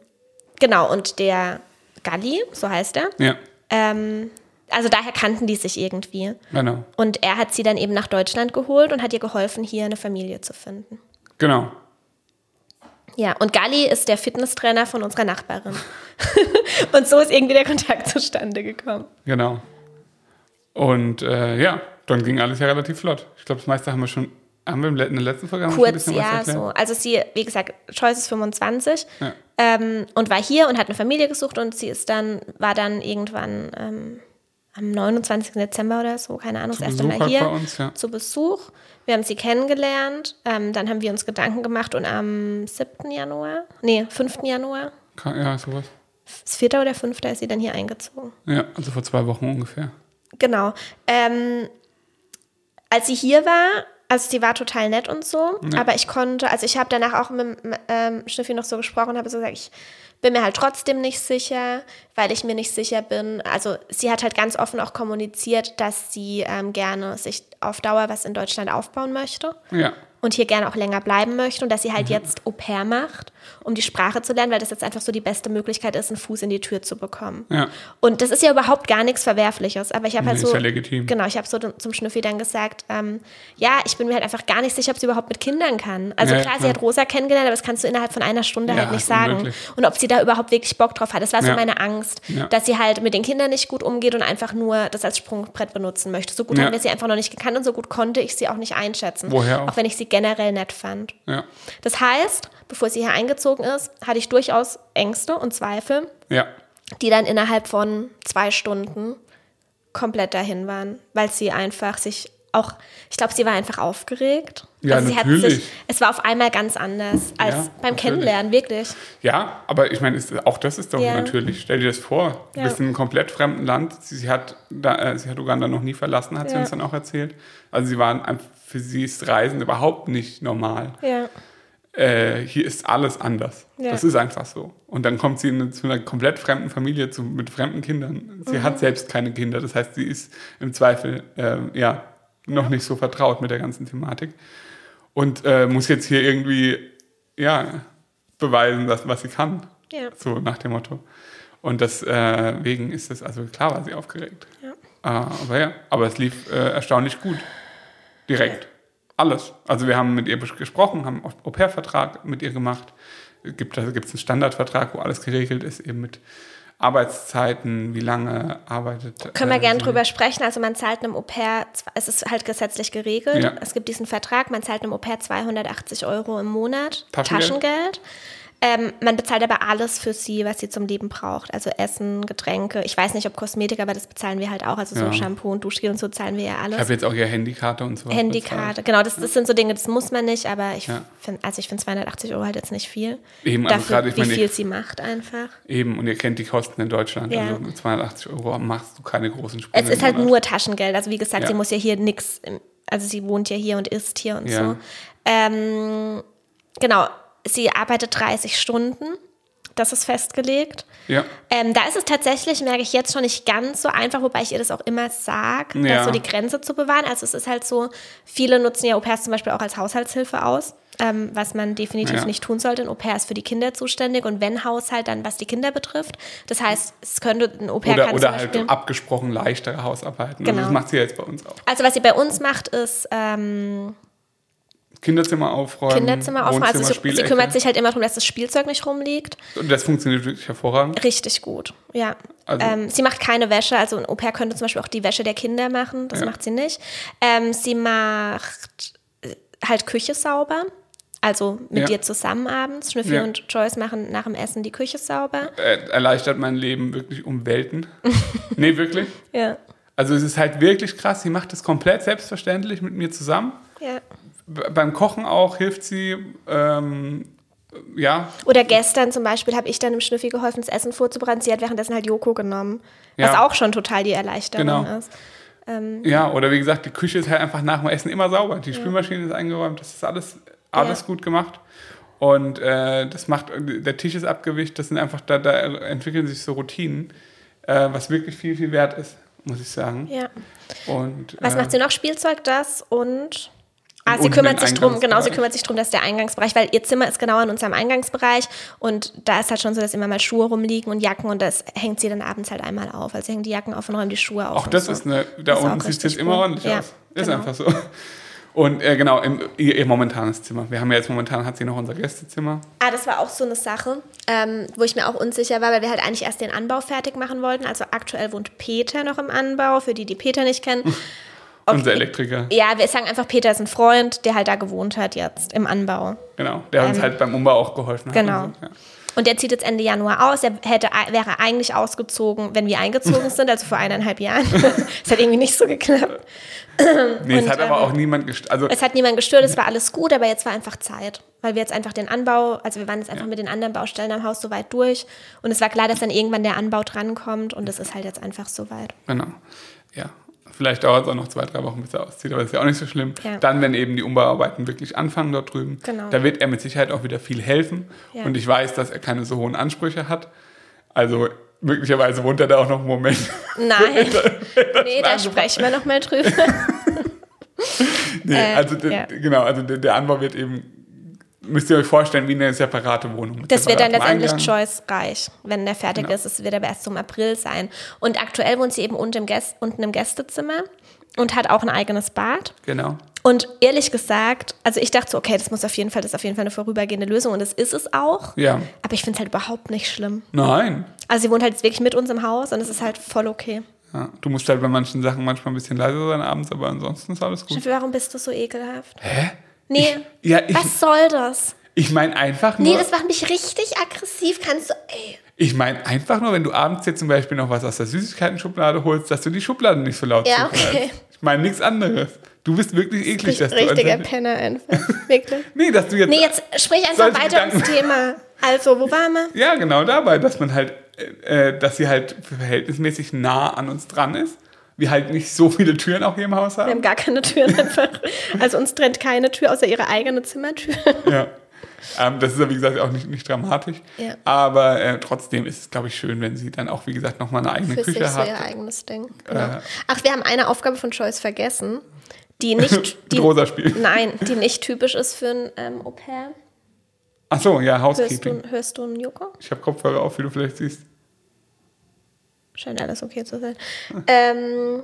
genau, und der Galli, so heißt er, Ja. ähm, also daher kannten die sich irgendwie. Genau. Und er hat sie dann eben nach Deutschland geholt und hat ihr geholfen, hier eine Familie zu finden. Genau. Ja, und Galli ist der Fitnesstrainer von unserer Nachbarin. und so ist irgendwie der Kontakt zustande gekommen. Genau. Und äh, ja, dann ging alles ja relativ flott. Ich glaube, das meiste haben wir schon, haben wir in der letzten Folge Kurz, ja, so. Also sie, wie gesagt, Joyce ist 25 Ja. ähm, und war hier und hat eine Familie gesucht und sie ist dann, war dann irgendwann ähm, am 29. Dezember oder so, keine Ahnung, Zu das erste Besuch Mal halt hier uns, ja. zu Besuch. Wir haben sie kennengelernt, ähm, dann haben wir uns Gedanken gemacht und am 7. Januar, nee, 5. Januar, Ja, sowas. das 4. oder 5. ist sie dann hier eingezogen. Ja, also vor zwei Wochen ungefähr. Genau. Ähm, als sie hier war, Also sie war total nett und so, Ja. aber ich konnte, also ich habe danach auch mit ähm, Schnüffi noch so gesprochen und habe so gesagt, ich bin mir halt trotzdem nicht sicher, weil ich mir nicht sicher bin. Also sie hat halt ganz offen auch kommuniziert, dass sie ähm, gerne sich auf Dauer was in Deutschland aufbauen möchte Ja. Und hier gerne auch länger bleiben möchte und dass sie halt Mhm. jetzt Au pair macht, um die Sprache zu lernen, weil das jetzt einfach so die beste Möglichkeit ist, einen Fuß in die Tür zu bekommen. Ja. Und das ist ja überhaupt gar nichts Verwerfliches, aber ich habe halt Nee, so ist ja legitim. genau, ich habe so zum Schnüffi dann gesagt, ähm, ja, ich bin mir halt einfach gar nicht sicher, ob sie überhaupt mit Kindern kann. Also Ja, klar, sie klar. hat Rosa kennengelernt, aber das kannst du innerhalb von einer Stunde Ja, halt nicht sagen. unmöglich. Und ob sie da überhaupt wirklich Bock drauf hat, das war so Ja. meine Angst, Ja. dass sie halt mit den Kindern nicht gut umgeht und einfach nur das als Sprungbrett benutzen möchte. So gut Ja. haben wir sie einfach noch nicht gekannt und so gut konnte ich sie auch nicht einschätzen. Woher auch? Auch wenn ich sie generell nett fand. Ja. Das heißt, bevor sie hier eingezogen ist, hatte ich durchaus Ängste und Zweifel, Ja. die dann innerhalb von zwei Stunden komplett dahin waren, weil sie einfach sich auch, ich glaube, sie war einfach aufgeregt. Ja, sie hat natürlich. sich, es war auf einmal ganz anders als Ja, beim natürlich. Kennenlernen, wirklich. Ja, aber ich meine, auch das ist doch Ja. natürlich. Stell dir das vor, du Ja. bist in einem komplett fremden Land. Sie, sie, hat, da, äh, sie hat Uganda noch nie verlassen, hat sie uns dann auch erzählt. Also sie waren für sie ist Reisen überhaupt nicht normal. Ja. Äh, hier ist alles anders. Ja. Das ist einfach so. Und dann kommt sie in, eine- zu einer komplett fremden Familie zu, mit fremden Kindern. Sie Mhm. hat selbst keine Kinder. Das heißt, sie ist im Zweifel ähm, ja noch nicht so vertraut mit der ganzen Thematik und äh, muss jetzt hier irgendwie ja beweisen, dass, was sie kann. Ja. So nach dem Motto. Und deswegen ist es, also klar war sie aufgeregt. Ja. Äh, aber ja, aber es lief äh, erstaunlich gut. Direkt. Alles. Also wir haben mit ihr gesprochen, haben einen Au-pair-Vertrag mit ihr gemacht. Es gibt da gibt es einen Standardvertrag, wo alles geregelt ist, eben mit Arbeitszeiten, wie lange arbeitet. Können wir äh, gerne drüber sprechen. Also man zahlt einem Au pair, zw- es ist halt gesetzlich geregelt. Ja. Es gibt diesen Vertrag, man zahlt einem Au pair 280 Euro im Monat Taschengeld? Taschengeld. Ähm, man bezahlt aber alles für sie, was sie zum Leben braucht. Also Essen, Getränke. Ich weiß nicht, ob Kosmetik, aber das bezahlen wir halt auch. Also so Ja. Shampoo und Duschgel und so zahlen wir ja Ich alles. habe jetzt auch ihre Handykarte und so. Handykarte, bezahlt. genau, das, das sind so Dinge, das muss man nicht, aber ich Ja. finde, also ich finde 280 Euro halt jetzt nicht viel. Eben, also Dafür, gerade, ich wie meine, viel ich- sie macht einfach. Eben, und ihr kennt die Kosten in Deutschland. Ja. Also mit 280 Euro machst du keine großen Sprünge. Es ist halt nur Taschengeld. Also wie gesagt, sie muss ja hier nichts, also sie wohnt ja hier und isst hier und so. Ähm, genau, sie arbeitet 30 Stunden. Das ist festgelegt. Ja. Ähm, da ist es tatsächlich, merke ich jetzt schon nicht ganz so einfach, wobei ich ihr das auch immer sage, Ja. dass so die Grenze zu bewahren. Also es ist halt so, viele nutzen ja Au-pairs zum Beispiel auch als Haushaltshilfe aus, ähm, was man definitiv Ja. nicht tun sollte. Ein Au-pair ist für die Kinder zuständig und wenn Haushalt, dann was die Kinder betrifft. Das heißt, es könnte ein Au-pair Oder, oder halt abgesprochen leichtere Hausarbeiten. Genau. Also das macht sie jetzt bei uns auch. Also was sie bei uns macht, ist ähm, Kinderzimmer aufräumen. Kinderzimmer aufräumen. Also sie, sie kümmert sich halt immer darum, dass das Spielzeug nicht rumliegt. Und das funktioniert wirklich hervorragend. Richtig gut, ja. Also- ähm, sie macht keine Wäsche, also ein Au-pair könnte zum Beispiel auch die Wäsche der Kinder machen, das Ja. macht sie nicht. Ähm, sie macht äh, halt Küche sauber, also mit Ja. dir zusammen abends. Schnüffi Ja. und Joyce machen nach dem Essen die Küche sauber. Äh, erleichtert mein Leben wirklich um Welten. nee, wirklich. Ja. Also es ist halt wirklich krass. Sie macht das komplett selbstverständlich mit mir zusammen. ja. Beim Kochen auch hilft sie. Ähm, ja, Oder gestern zum Beispiel habe ich dann dem Schnüffi geholfen, das Essen vorzubereiten. Sie hat währenddessen halt Joko genommen, was Ja. auch schon total die Erleichterung Genau. ist. ja, oder wie gesagt, die Küche ist halt einfach nach dem Essen immer sauber. Die Spülmaschine ist eingeräumt, das ist alles, alles gut gemacht. Und äh, das macht, der Tisch ist abgewischt, das sind einfach, da, da entwickeln sich so Routinen, äh, was wirklich viel, viel wert ist, muss ich sagen. Ja. Und, Was äh, macht sie noch? Spielzeug, das und. Ah, sie kümmert sich drum, genau, sie kümmert sich drum, dass der Eingangsbereich, weil ihr Zimmer ist genau in unserem Eingangsbereich und da ist halt schon so, dass immer mal Schuhe rumliegen und Jacken und das hängt sie dann abends halt einmal auf. Also sie hängt die Jacken auf und räumt die Schuhe auf. Auch das so. ist eine, da Ist unten sieht es immer ordentlich Ja, aus. Ist genau. einfach so. Und äh, genau, im, ihr, ihr momentanes Zimmer. Wir haben ja jetzt momentan, hat sie noch unser Gästezimmer. Ah, das war auch so eine Sache, ähm, wo ich mir auch unsicher war, weil wir halt eigentlich erst den Anbau fertig machen wollten. Also aktuell wohnt Peter noch im Anbau, für die, die Peter nicht kennen. Unser Elektriker. Ja, wir sagen einfach, Peter ist ein Freund, der halt da gewohnt hat jetzt im Anbau. Genau. Der uns halt beim Umbau auch geholfen hat. Ähm, Genau. und So, ja. Und der zieht jetzt Ende Januar aus. Er hätte, wäre eigentlich ausgezogen, wenn wir eingezogen sind, also vor eineinhalb Jahren. Es hat irgendwie nicht so geklappt. Nee, es Und, hat aber ähm, auch niemand gest Also, Es hat niemand gestört, es war alles gut, aber jetzt war einfach Zeit. Weil wir jetzt einfach den Anbau, also wir waren jetzt einfach mit den anderen Baustellen am Haus so weit durch. Und es war klar, dass dann irgendwann der Anbau drankommt und es ist halt jetzt einfach so weit. genau. Ja. Vielleicht dauert es auch noch zwei, drei Wochen, bis er auszieht, aber das ist ja auch nicht so schlimm. Ja. Dann, wenn eben die Umbauarbeiten wirklich anfangen dort drüben, Genau. da wird er mit Sicherheit auch wieder viel helfen. Ja. Und ich weiß, dass er keine so hohen Ansprüche hat. Also möglicherweise wohnt er da auch noch einen Moment. Nein. nee, da sprechen wir nochmal drüber. Nee, Äh, also der, ja. genau, also der, der Anbau wird eben, müsst ihr euch vorstellen, wie eine separate Wohnung. Das wird dann letztendlich Eingang. Joyce reich, wenn der fertig Genau. ist. Es wird aber erst zum April sein. Und aktuell wohnt sie eben unten im, Gäst unten im Gästezimmer und hat auch ein eigenes Bad. Genau. Und ehrlich gesagt, also ich dachte so, okay, das muss auf jeden Fall, das ist auf jeden Fall eine vorübergehende Lösung und das ist es auch. Ja. Aber ich finde es halt überhaupt nicht schlimm. Nein. Also sie wohnt halt jetzt wirklich mit uns im Haus und es ist halt voll okay. Ja, du musst halt bei manchen Sachen manchmal ein bisschen leiser sein abends, aber ansonsten ist alles gut. Steffi, warum bist du so ekelhaft? Hä? Nee. Ja, ich, Was soll das? ich meine einfach Nee, nur, das macht mich richtig aggressiv. Kannst du, ey. ich meine einfach nur, wenn du abends jetzt zum Beispiel noch was aus der Süßigkeiten-Schublade holst, dass du die Schubladen nicht so laut Ja, okay. Ich meine nichts anderes. Du bist wirklich eklig, dass du Richtiger Penner einfach. Wirklich. Nee, dass du jetzt, Nee, jetzt sprich einfach weiter ins Gedanken- Thema. Also, wo waren wir? Ja, genau dabei, dass man halt, äh, äh, dass sie halt verhältnismäßig nah an uns dran ist. Wir halt nicht so viele Türen auch hier im Haus Wir haben haben. gar keine Türen einfach. Also uns trennt keine Tür außer ihre eigene Zimmertür. Ja. Ähm, das ist ja, wie gesagt, auch nicht, nicht dramatisch. Ja. Aber äh, trotzdem ist es, glaube ich, schön, wenn sie dann auch, wie gesagt, nochmal eine eigene Für sich Küche so hat. ihr eigenes Ding. Genau. Äh. Ach, wir haben eine Aufgabe von Joyce vergessen, die nicht, die, Rosa nein, die nicht typisch ist für ein ähm, Au pair. Ach so, ja, Hörst Housekeeping. du, hörst du einen Joko? Ich habe Kopfhörer auf, wie du vielleicht siehst. Scheint alles okay zu sein. Ähm,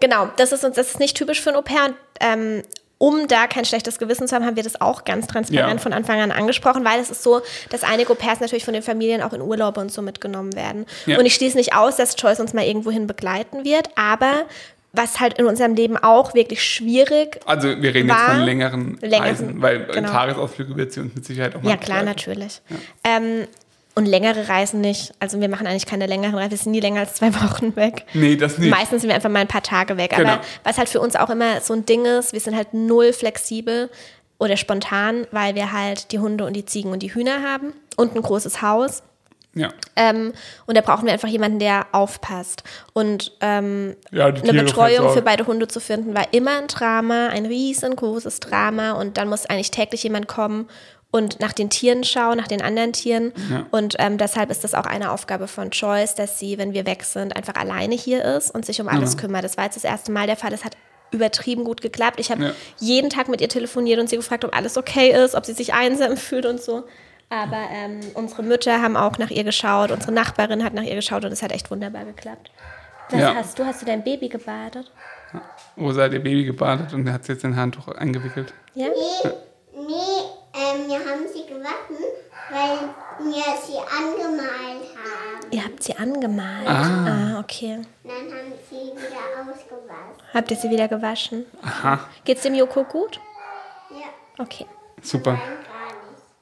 genau, das ist uns, das ist nicht typisch für ein Au pair. Und, ähm, um da kein schlechtes Gewissen zu haben, haben wir das auch ganz transparent Ja. von Anfang an angesprochen, weil es ist so, dass einige Au pairs natürlich von den Familien auch in Urlaube und so mitgenommen werden. Ja. Und ich schließe nicht aus, dass Joyce uns mal irgendwohin begleiten wird, aber was halt in unserem Leben auch wirklich schwierig Also wir reden jetzt War- von längeren, längeren, Reisen, weil genau. Tagesausflüge wird sie uns mit Sicherheit auch mal Ja, klar, begleiten. natürlich. Ähm, und längere Reisen nicht. Also wir machen eigentlich keine längeren Reisen. Wir sind nie länger als zwei Wochen weg. Nee, das nicht. Meistens sind wir einfach mal ein paar Tage weg. Genau. Aber was halt für uns auch immer so ein Ding ist, wir sind halt null flexibel oder spontan, weil wir halt die Hunde und die Ziegen und die Hühner haben und ein großes Haus. Ja. Ähm, und da brauchen wir einfach jemanden, der aufpasst. Und ähm, Ja, eine Betreuung für beide Hunde zu finden, war immer ein Drama, ein riesengroßes Drama. Und dann muss eigentlich täglich jemand kommen und nach den Tieren schauen, nach den anderen Tieren. Ja. Und ähm, deshalb ist das auch eine Aufgabe von Joyce, dass sie, wenn wir weg sind, einfach alleine hier ist und sich um alles kümmert. Das war jetzt das erste Mal der Fall. Das hat übertrieben gut geklappt. Ich habe Ja. jeden Tag mit ihr telefoniert und sie gefragt, ob alles okay ist, ob sie sich einsam fühlt und so. Aber ähm, unsere Mütter haben auch nach ihr geschaut, unsere Nachbarin hat nach ihr geschaut und es hat echt wunderbar geklappt. Was Ja. hast du? Hast du dein Baby gebadet? Rosa hat ihr Baby gebadet und hat es jetzt in ein Handtuch eingewickelt. Ja? Nee, nee ähm, wir haben sie gewaschen, weil wir sie angemalt haben. Ihr habt sie angemalt. Ah. ah, okay. Dann haben sie wieder ausgewaschen. Habt ihr sie wieder gewaschen? Aha, Geht's dem Joko gut? Ja, Okay. super.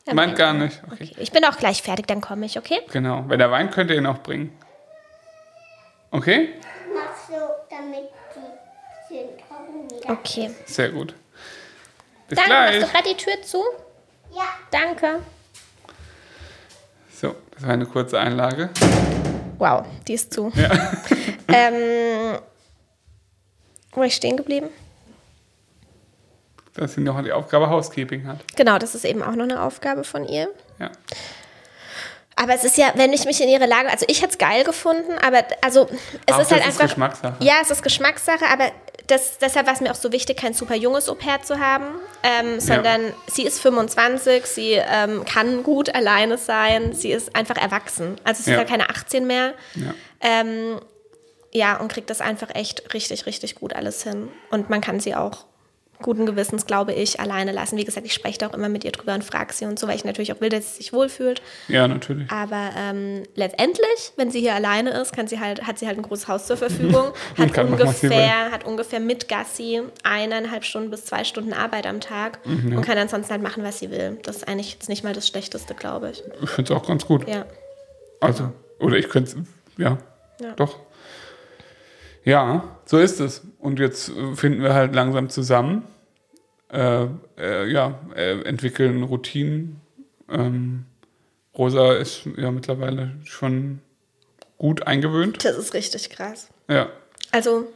Meint mein- gar nicht. Okay. okay. Ich bin auch gleich fertig, dann komme ich, okay? Genau. Wenn er weint, könnt ihr ihn auch bringen. Okay? Mach so, damit die schön trocken wieder. Okay. Sehr gut. Bis Dann gleich. machst du gerade die Tür zu. Ja, Danke. So, das war eine kurze Einlage. Wow, die ist zu. ähm, wo war ich stehen geblieben? Dass sie noch die Aufgabe Housekeeping hat. Genau, das ist eben auch noch eine Aufgabe von ihr. Ja. Aber es ist ja, wenn ich mich in ihre Lage, also ich hätte es geil gefunden, aber also es Auch ist halt das ist einfach. Geschmackssache. Ja, es ist Geschmackssache, aber das, deshalb war es mir auch so wichtig, kein super junges Au-pair zu haben, ähm, sondern sie ist 25, sie ähm, kann gut alleine sein, sie ist einfach erwachsen. Also sie Ja. ist ja keine 18 mehr. Ja. Ähm, ja, und kriegt das einfach echt richtig, richtig gut alles hin. Und man kann sie auch guten Gewissens, glaube ich, alleine lassen. Wie gesagt, ich spreche da auch immer mit ihr drüber und frage sie und so, weil ich natürlich auch will, dass sie sich wohlfühlt. Ja, natürlich. Aber ähm, letztendlich, wenn sie hier alleine ist, kann sie halt, hat sie halt ein großes Haus zur Verfügung, hat, ungefähr, hat ungefähr mit Gassi eineinhalb Stunden bis zwei Stunden Arbeit am Tag Mhm, und kann ansonsten halt machen, was sie will. Das ist eigentlich jetzt nicht mal das Schlechteste, glaube ich. Ich finde es auch ganz gut. Ja. Also, oder ich könnte es, ja, Ja. doch. Ja, so ist es. Und jetzt äh, finden wir halt langsam zusammen, äh, äh, ja, äh, entwickeln Routinen. Ähm, Rosa ist ja mittlerweile schon gut eingewöhnt. Das ist richtig krass. Ja, Also,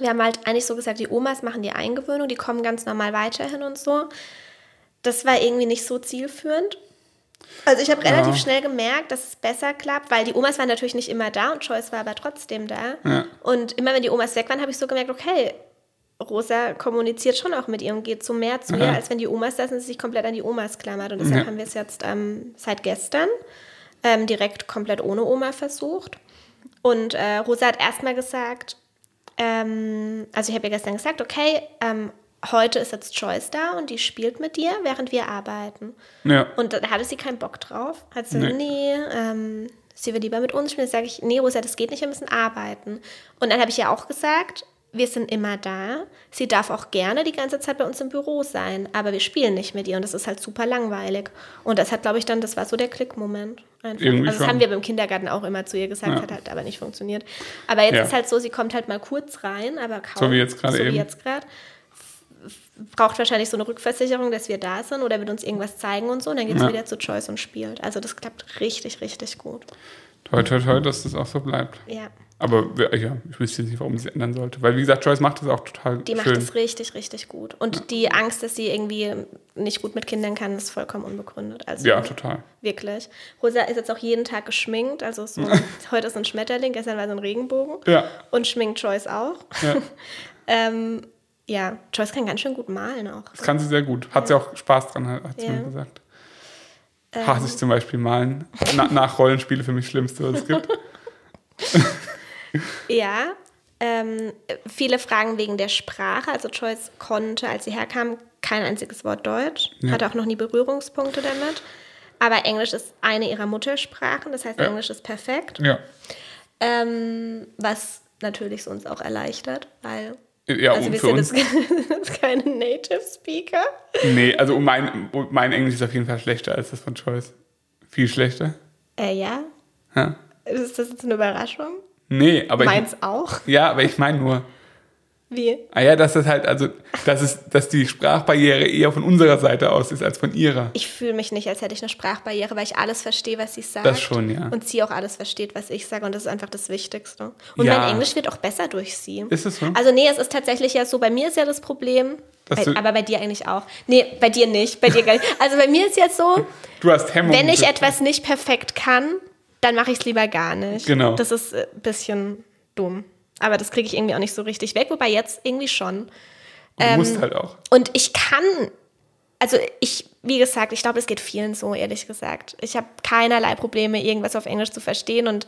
Wir haben halt eigentlich so gesagt, die Omas machen die Eingewöhnung, die kommen ganz normal weiterhin und so. Das war irgendwie nicht so zielführend. Also ich habe relativ Ja. schnell gemerkt, dass es besser klappt, weil die Omas waren natürlich nicht immer da und Joyce war aber trotzdem da. Ja. Und immer wenn die Omas weg waren, habe ich so gemerkt, okay, Rosa kommuniziert schon auch mit ihr und geht so mehr zu ihr, Ja. als wenn die Omas da sind, sie sich komplett an die Omas klammert. Und deshalb haben wir es jetzt ähm, seit gestern ähm, direkt komplett ohne Oma versucht. Und äh, Rosa hat erstmal gesagt, ähm, also ich habe ihr gestern gesagt, okay, ähm, heute ist jetzt Joyce da und die spielt mit dir, während wir arbeiten. Ja. Und da hatte sie keinen Bock drauf. Hat sie, Nee. nee, ähm, sie will lieber mit uns spielen. Sage ich, nee, Rosa, das geht nicht, wir müssen arbeiten. Und dann habe ich ja auch gesagt, wir sind immer da. Sie darf auch gerne die ganze Zeit bei uns im Büro sein, aber wir spielen nicht mit ihr und das ist halt super langweilig. Und das hat, glaube ich, dann, das war so der Klickmoment. Einfach. Irgendwie also das schon. haben wir beim Kindergarten auch immer zu ihr gesagt, Ja. hat halt aber nicht funktioniert. Aber jetzt Ja. ist halt so, sie kommt halt mal kurz rein, aber kaum. So wie jetzt gerade So eben. wie jetzt gerade braucht wahrscheinlich so eine Rückversicherung, dass wir da sind oder wird uns irgendwas zeigen und so. Und dann geht es Ja. wieder zu Joyce und spielt. Also das klappt richtig, richtig gut. Toi, toi, toi, dass das auch so bleibt. Ja, Aber ja, ich wüsste jetzt nicht, warum sie ändern sollte. Weil, wie gesagt, Joyce macht das auch total die macht schön. es richtig, richtig gut. Und die Angst, dass sie irgendwie nicht gut mit Kindern kann, ist vollkommen unbegründet. Also ja, total. wirklich. Rosa ist jetzt auch jeden Tag geschminkt. Also so, heute ist ein Schmetterling, gestern war so ein Regenbogen. Ja. Und schminkt Joyce auch. Ja. ähm, ja, Joyce kann ganz schön gut malen auch. Das kann sie sehr gut. Hat sie auch Spaß dran, hat sie Ja. mir gesagt. Hasse ich zum Beispiel malen. Na, nach Rollenspiele für mich Schlimmste, was es gibt. Ja, ähm, viele Fragen wegen der Sprache. Also Joyce konnte, als sie herkam, kein einziges Wort Deutsch, Ja. hatte auch noch nie Berührungspunkte damit. Aber Englisch ist eine ihrer Muttersprachen, das heißt, Ja. Englisch ist perfekt. Ja. Ähm, was natürlich uns auch erleichtert, weil Ja, also wir für sind uns. jetzt jetzt keine Native Speaker. Nee, also mein, mein Englisch ist auf jeden Fall schlechter als das von Joyce. Viel schlechter. Äh, ja, Ja. ist das jetzt eine Überraschung? Nee, aber Meins auch. ich, ja, aber ich meine nur, Wie? ah ja, dass das halt, also, dass es, dass die Sprachbarriere eher von unserer Seite aus ist als von ihrer. Ich fühle mich nicht, als hätte ich eine Sprachbarriere, weil ich alles verstehe, was sie sagt. Das schon, ja. Und sie auch alles versteht, was ich sage. Und das ist einfach das Wichtigste. Und Ja. mein Englisch wird auch besser durch sie. Ist es so? Also nee, es ist tatsächlich ja so, bei mir ist ja das Problem, bei, aber bei dir eigentlich auch. Nee, bei dir nicht, bei dir gar nicht. Also bei mir ist jetzt so, Du hast Hemmungen. wenn ich etwas nicht perfekt kann, dann mache ich es lieber gar nicht. Genau. Das ist ein bisschen dumm. Aber das kriege ich irgendwie auch nicht so richtig weg, wobei jetzt irgendwie schon. Du ähm, musst halt auch. Und ich kann, also ich, wie gesagt, ich glaube, es geht vielen so, ehrlich gesagt. Ich habe keinerlei Probleme, irgendwas auf Englisch zu verstehen und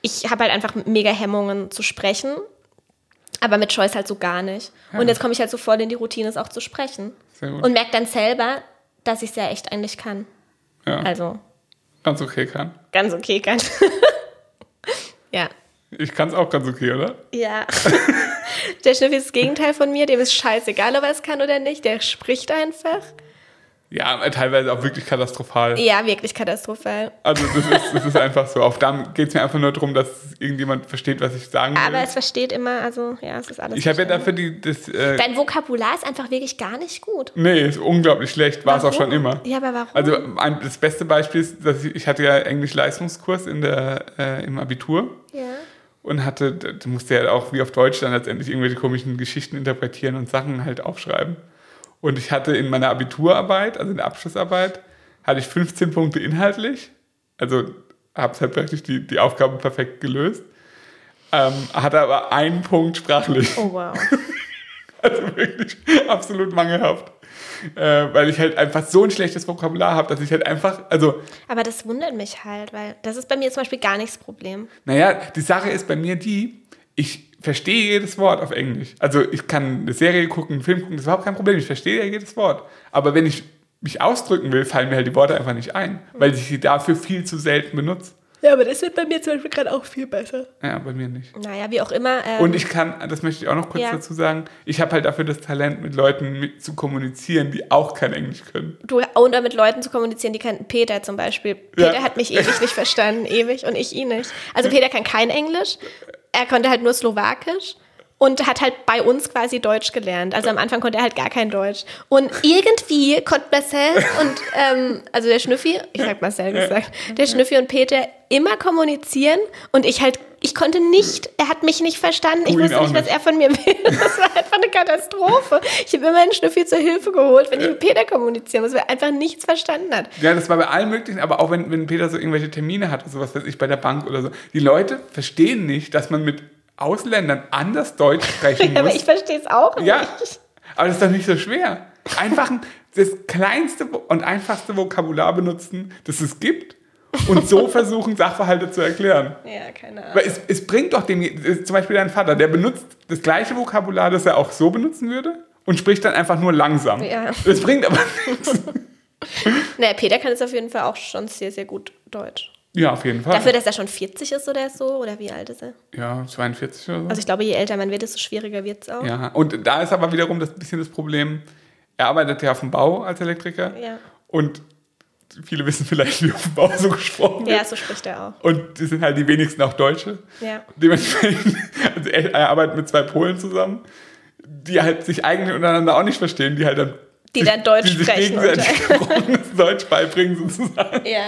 ich habe halt einfach mega Hemmungen zu sprechen, aber mit Choice halt so gar nicht. Und jetzt komme ich halt so voll in die Routine, es auch zu sprechen. Sehr gut. Und merke dann selber, dass ich es ja echt eigentlich kann. Ja, Also ganz okay kann. ganz okay kann. ja. Ich kann es auch ganz okay, oder? Ja. Der Schnüffel ist das Gegenteil von mir, dem ist scheißegal, ob er es kann oder nicht. Der spricht einfach. Ja, teilweise auch wirklich katastrophal. Ja, wirklich katastrophal. Also das ist, das ist einfach so. Auf da geht es mir einfach nur darum, dass irgendjemand versteht, was ich sagen will. Aber es versteht immer, also ja, es ist alles. ich habe ja dafür die, das, äh, Dein Vokabular ist einfach wirklich gar nicht gut. nee, ist unglaublich schlecht, war es auch schon immer. Ja, aber warum? Also ein, das beste Beispiel ist, dass ich, ich hatte ja Englisch-Leistungskurs in der, äh, im Abitur ja. Und hatte, du musste ja auch wie auf Deutsch dann letztendlich irgendwelche komischen Geschichten interpretieren und Sachen halt aufschreiben. Und ich hatte in meiner Abiturarbeit, also in der Abschlussarbeit, hatte ich 15 Punkte inhaltlich. Also habe halt wirklich die, die Aufgabe perfekt gelöst. Ähm, hatte aber einen Punkt sprachlich. Oh wow. Also wirklich absolut mangelhaft. Äh, weil ich halt einfach so ein schlechtes Vokabular habe, dass ich halt einfach, also Aber das wundert mich halt, weil das ist bei mir zum Beispiel gar nicht das Problem. Naja, die Sache ist bei mir die, ich verstehe jedes Wort auf Englisch. Also ich kann eine Serie gucken, einen Film gucken, das ist überhaupt kein Problem. Ich verstehe ja jedes Wort. Aber wenn ich mich ausdrücken will, fallen mir halt die Worte einfach nicht ein, weil ich sie dafür viel zu selten benutze. Ja, aber das wird bei mir zum Beispiel gerade auch viel besser. Ja, bei mir nicht. Naja, wie auch immer. Ähm, Und ich kann, das möchte ich auch noch kurz Ja. dazu sagen, ich habe halt dafür das Talent, mit Leuten mit zu kommunizieren, die auch kein Englisch können. du und mit Leuten zu kommunizieren, die kannten Peter zum Beispiel. Peter Ja. hat mich ewig nicht verstanden, ewig, und ich ihn nicht. Also Peter kann kein Englisch, er konnte halt nur Slowakisch und hat halt bei uns quasi Deutsch gelernt. Also am Anfang konnte er halt gar kein Deutsch. Und irgendwie konnte Marcel und, ähm, also der Schnüffi, ich sag Marcel gesagt, der Schnüffi und Peter immer kommunizieren und ich halt ich konnte nicht, er hat mich nicht verstanden. Ich wusste nicht, was er von mir will. Das war einfach eine Katastrophe. Ich habe immer einen Schnüffel zur Hilfe geholt, wenn ich mit Peter kommunizieren muss, weil er einfach nichts verstanden hat. Ja, das war bei allen möglichen, aber auch wenn, wenn Peter so irgendwelche Termine hatte, sowas weiß ich, bei der Bank oder so. Die Leute verstehen nicht, dass man mit Ausländern anders Deutsch sprechen Aber muss. ich verstehe es auch nicht. Ja, aber das ist doch nicht so schwer. Einfach ein, das kleinste und einfachste Vokabular benutzen, das es gibt und so versuchen, Sachverhalte zu erklären. Ja, keine Ahnung. Weil es, es bringt doch dem, zum Beispiel dein Vater, der benutzt das gleiche Vokabular, das er auch so benutzen würde und spricht dann einfach nur langsam. Ja. Das bringt aber nichts. Naja, Peter kann es auf jeden Fall auch schon sehr, sehr gut Deutsch. Ja, auf jeden Fall. Dafür, dass er schon 40 ist oder so, oder wie alt ist er? ja, 42 oder so. Also ich glaube, je älter man wird, desto schwieriger wird es auch. ja, und da ist aber wiederum das bisschen das Problem, er arbeitet ja auf dem Bau als Elektriker Ja. und viele wissen vielleicht, wie auf dem Bau so gesprochen wird. Ja, so spricht er auch. Und die sind halt die wenigsten auch Deutsche. Ja. Dementsprechend, also er, er arbeitet mit zwei Polen zusammen, die halt sich eigentlich untereinander auch nicht verstehen, die halt dann Die dann Deutsch die sich sprechen gebrochenes Deutsch beibringen sozusagen. Ja.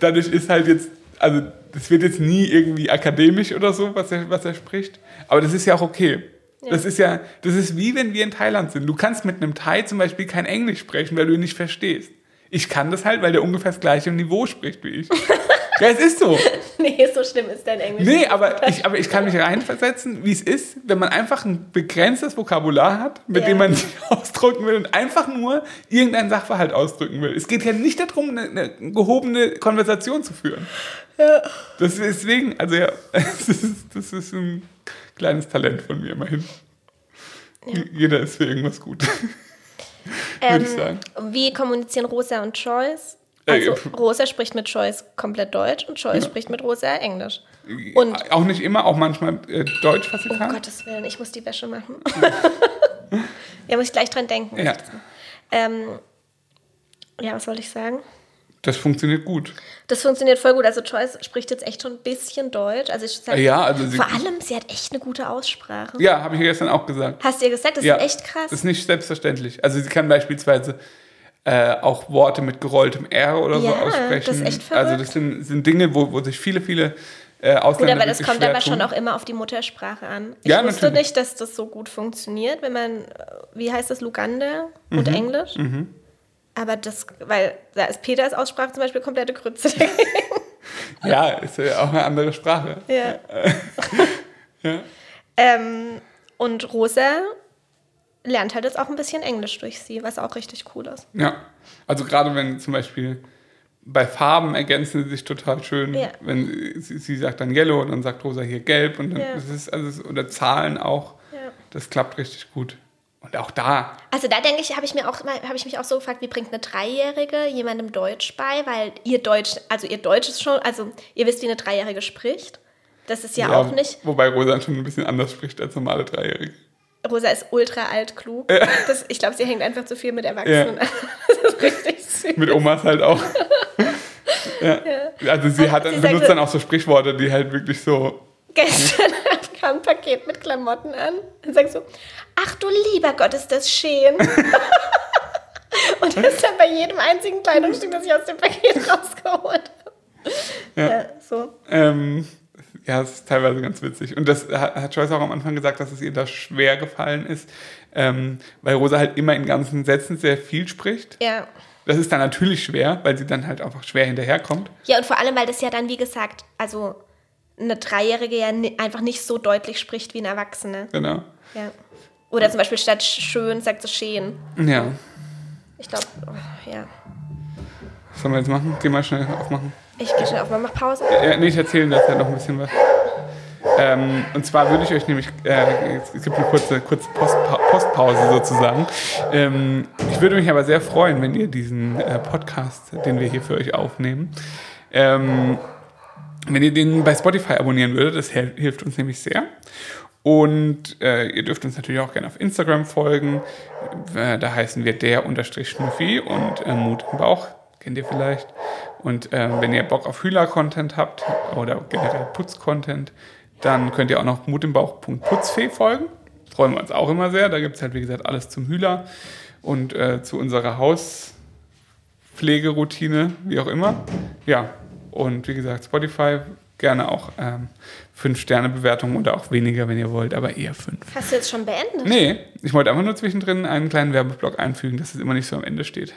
Dadurch ist halt jetzt, also das wird jetzt nie irgendwie akademisch oder so, was er, was er spricht. Aber das ist ja auch okay. Das ist ja, das ist wie wenn wir in Thailand sind. Du kannst mit einem Thai zum Beispiel kein Englisch sprechen, weil du ihn nicht verstehst. Ich kann das halt, weil der ungefähr das gleiche Niveau spricht wie ich. ja, es ist so. Nee, so schlimm ist dein Englisch. Nee, aber ich, aber ich kann mich reinversetzen, wie es ist, wenn man einfach ein begrenztes Vokabular hat, mit Ja. dem man sich ausdrücken will und einfach nur irgendeinen Sachverhalt ausdrücken will. Es geht ja nicht darum, eine, eine gehobene Konversation zu führen. Ja. Das ist deswegen, also ja, das ist, das ist ein kleines Talent von mir immerhin. Jeder ist für irgendwas gut, würde ich sagen. Ähm, wie kommunizieren Rosa und Joyce? Äh, Also pf- Rosa spricht mit Joyce komplett Deutsch und Joyce spricht mit Rosa Englisch. Und auch nicht immer, auch manchmal äh, Deutsch, was sie um kann. Gottes Willen, ich muss die Wäsche machen. ja, muss ich gleich dran denken. Ja, Ähm, ja, was soll ich sagen? das funktioniert gut. Das funktioniert voll gut. Also Joyce spricht jetzt echt schon ein bisschen Deutsch. Also ich sag, Ja, also vor allem, sie hat echt eine gute Aussprache. Ja, habe ich gestern auch gesagt. Hast du ihr gesagt? Das ja, ist echt krass. Das ist nicht selbstverständlich. Also sie kann beispielsweise äh, auch Worte mit gerolltem R oder so Ja, aussprechen. das ist echt Also verrückt. das sind, sind Dinge, wo, wo sich viele, viele äh, Ausländer Gut, aber das kommt aber schon auch immer auf die Muttersprache an. Ich Ja, wusste natürlich. nicht, dass das so gut funktioniert, wenn man, äh, wie heißt das, Lugande Mhm. und Englisch. Aber das, weil da ist Peters Aussprache zum Beispiel komplette Grütze. Ja, ist ja auch eine andere Sprache. ja. Ja. ähm, und Rosa lernt halt jetzt auch ein bisschen Englisch durch sie, was auch richtig cool ist. Ja, also gerade wenn zum Beispiel bei Farben ergänzen sie sich total schön. Ja. Wenn sie, sie sagt dann Yellow und dann sagt Rosa hier Gelb und dann Ja. das ist also oder Zahlen auch. Ja. Das klappt richtig gut. Und auch da, Also da denke ich, habe ich mir auch habe ich mich auch so gefragt, wie bringt eine Dreijährige jemandem Deutsch bei, weil ihr Deutsch, also ihr Deutsch ist schon, also ihr wisst, wie eine Dreijährige spricht. Das ist ja, auch nicht. Wobei Rosa schon ein bisschen anders spricht als normale Dreijährige. Rosa ist ultra alt klug. Das, ich glaube, sie hängt einfach zu viel mit Erwachsenen. Ja. an. Das ist richtig süß. Mit Omas halt auch. ja. Also sie hat Sie benutzt dann auch so Sprichworte, die halt wirklich so. Gestern kam ein Paket mit Klamotten an und sagt so, ach du lieber Gott, ist das schön. und das ist dann bei jedem einzigen Kleidungsstück, das ich aus dem Paket rausgeholt habe. Ja. Ja, so. Ähm, ja, es ist teilweise ganz witzig. Und das hat, Joyce auch am Anfang gesagt, dass es ihr da schwer gefallen ist, ähm, weil Rosa halt immer in ganzen Sätzen sehr viel spricht. Ja. Das ist dann natürlich schwer, weil sie dann halt einfach schwer hinterherkommt. Ja, und vor allem, weil das ja dann, wie gesagt, also eine Dreijährige ja einfach nicht so deutlich spricht wie eine Erwachsene. Genau. Ja. Oder zum Beispiel statt schön sagt sie schön. Ja. Ich glaube, oh, ja. Was sollen wir jetzt machen? Geh mal schnell aufmachen. Ich gehe schnell auf mal, mach Pause. Ja, nee, ich erzähle das ja noch ein bisschen was. Ähm, und zwar würde ich euch nämlich, äh, es gibt eine kurze, kurze Postpa Postpause sozusagen. Ähm, ich würde mich aber sehr freuen, wenn ihr diesen äh, Podcast, den wir hier für euch aufnehmen, ähm, wenn ihr den bei Spotify abonnieren würdet. Das hilft uns nämlich sehr. Und äh, ihr dürft uns natürlich auch gerne auf Instagram folgen. Äh, da heißen wir der unterstrich Schnuffi und äh, Mut im Bauch. Kennt ihr vielleicht. Und äh, wenn ihr Bock auf Hühler-Content habt oder generell Putz-Content, dann könnt ihr auch noch mutimbauch.putzfee folgen. Freuen wir uns auch immer sehr. Da gibt es halt, wie gesagt, alles zum Hühler und äh, zu unserer Hauspflegeroutine, wie auch immer. Ja, und wie gesagt, Spotify gerne auch ähm, 5-Sterne-Bewertungen oder auch weniger, wenn ihr wollt, aber eher 5. Hast du jetzt schon beendet? Nee, ich wollte einfach nur zwischendrin einen kleinen Werbeblock einfügen, dass es immer nicht so am Ende steht.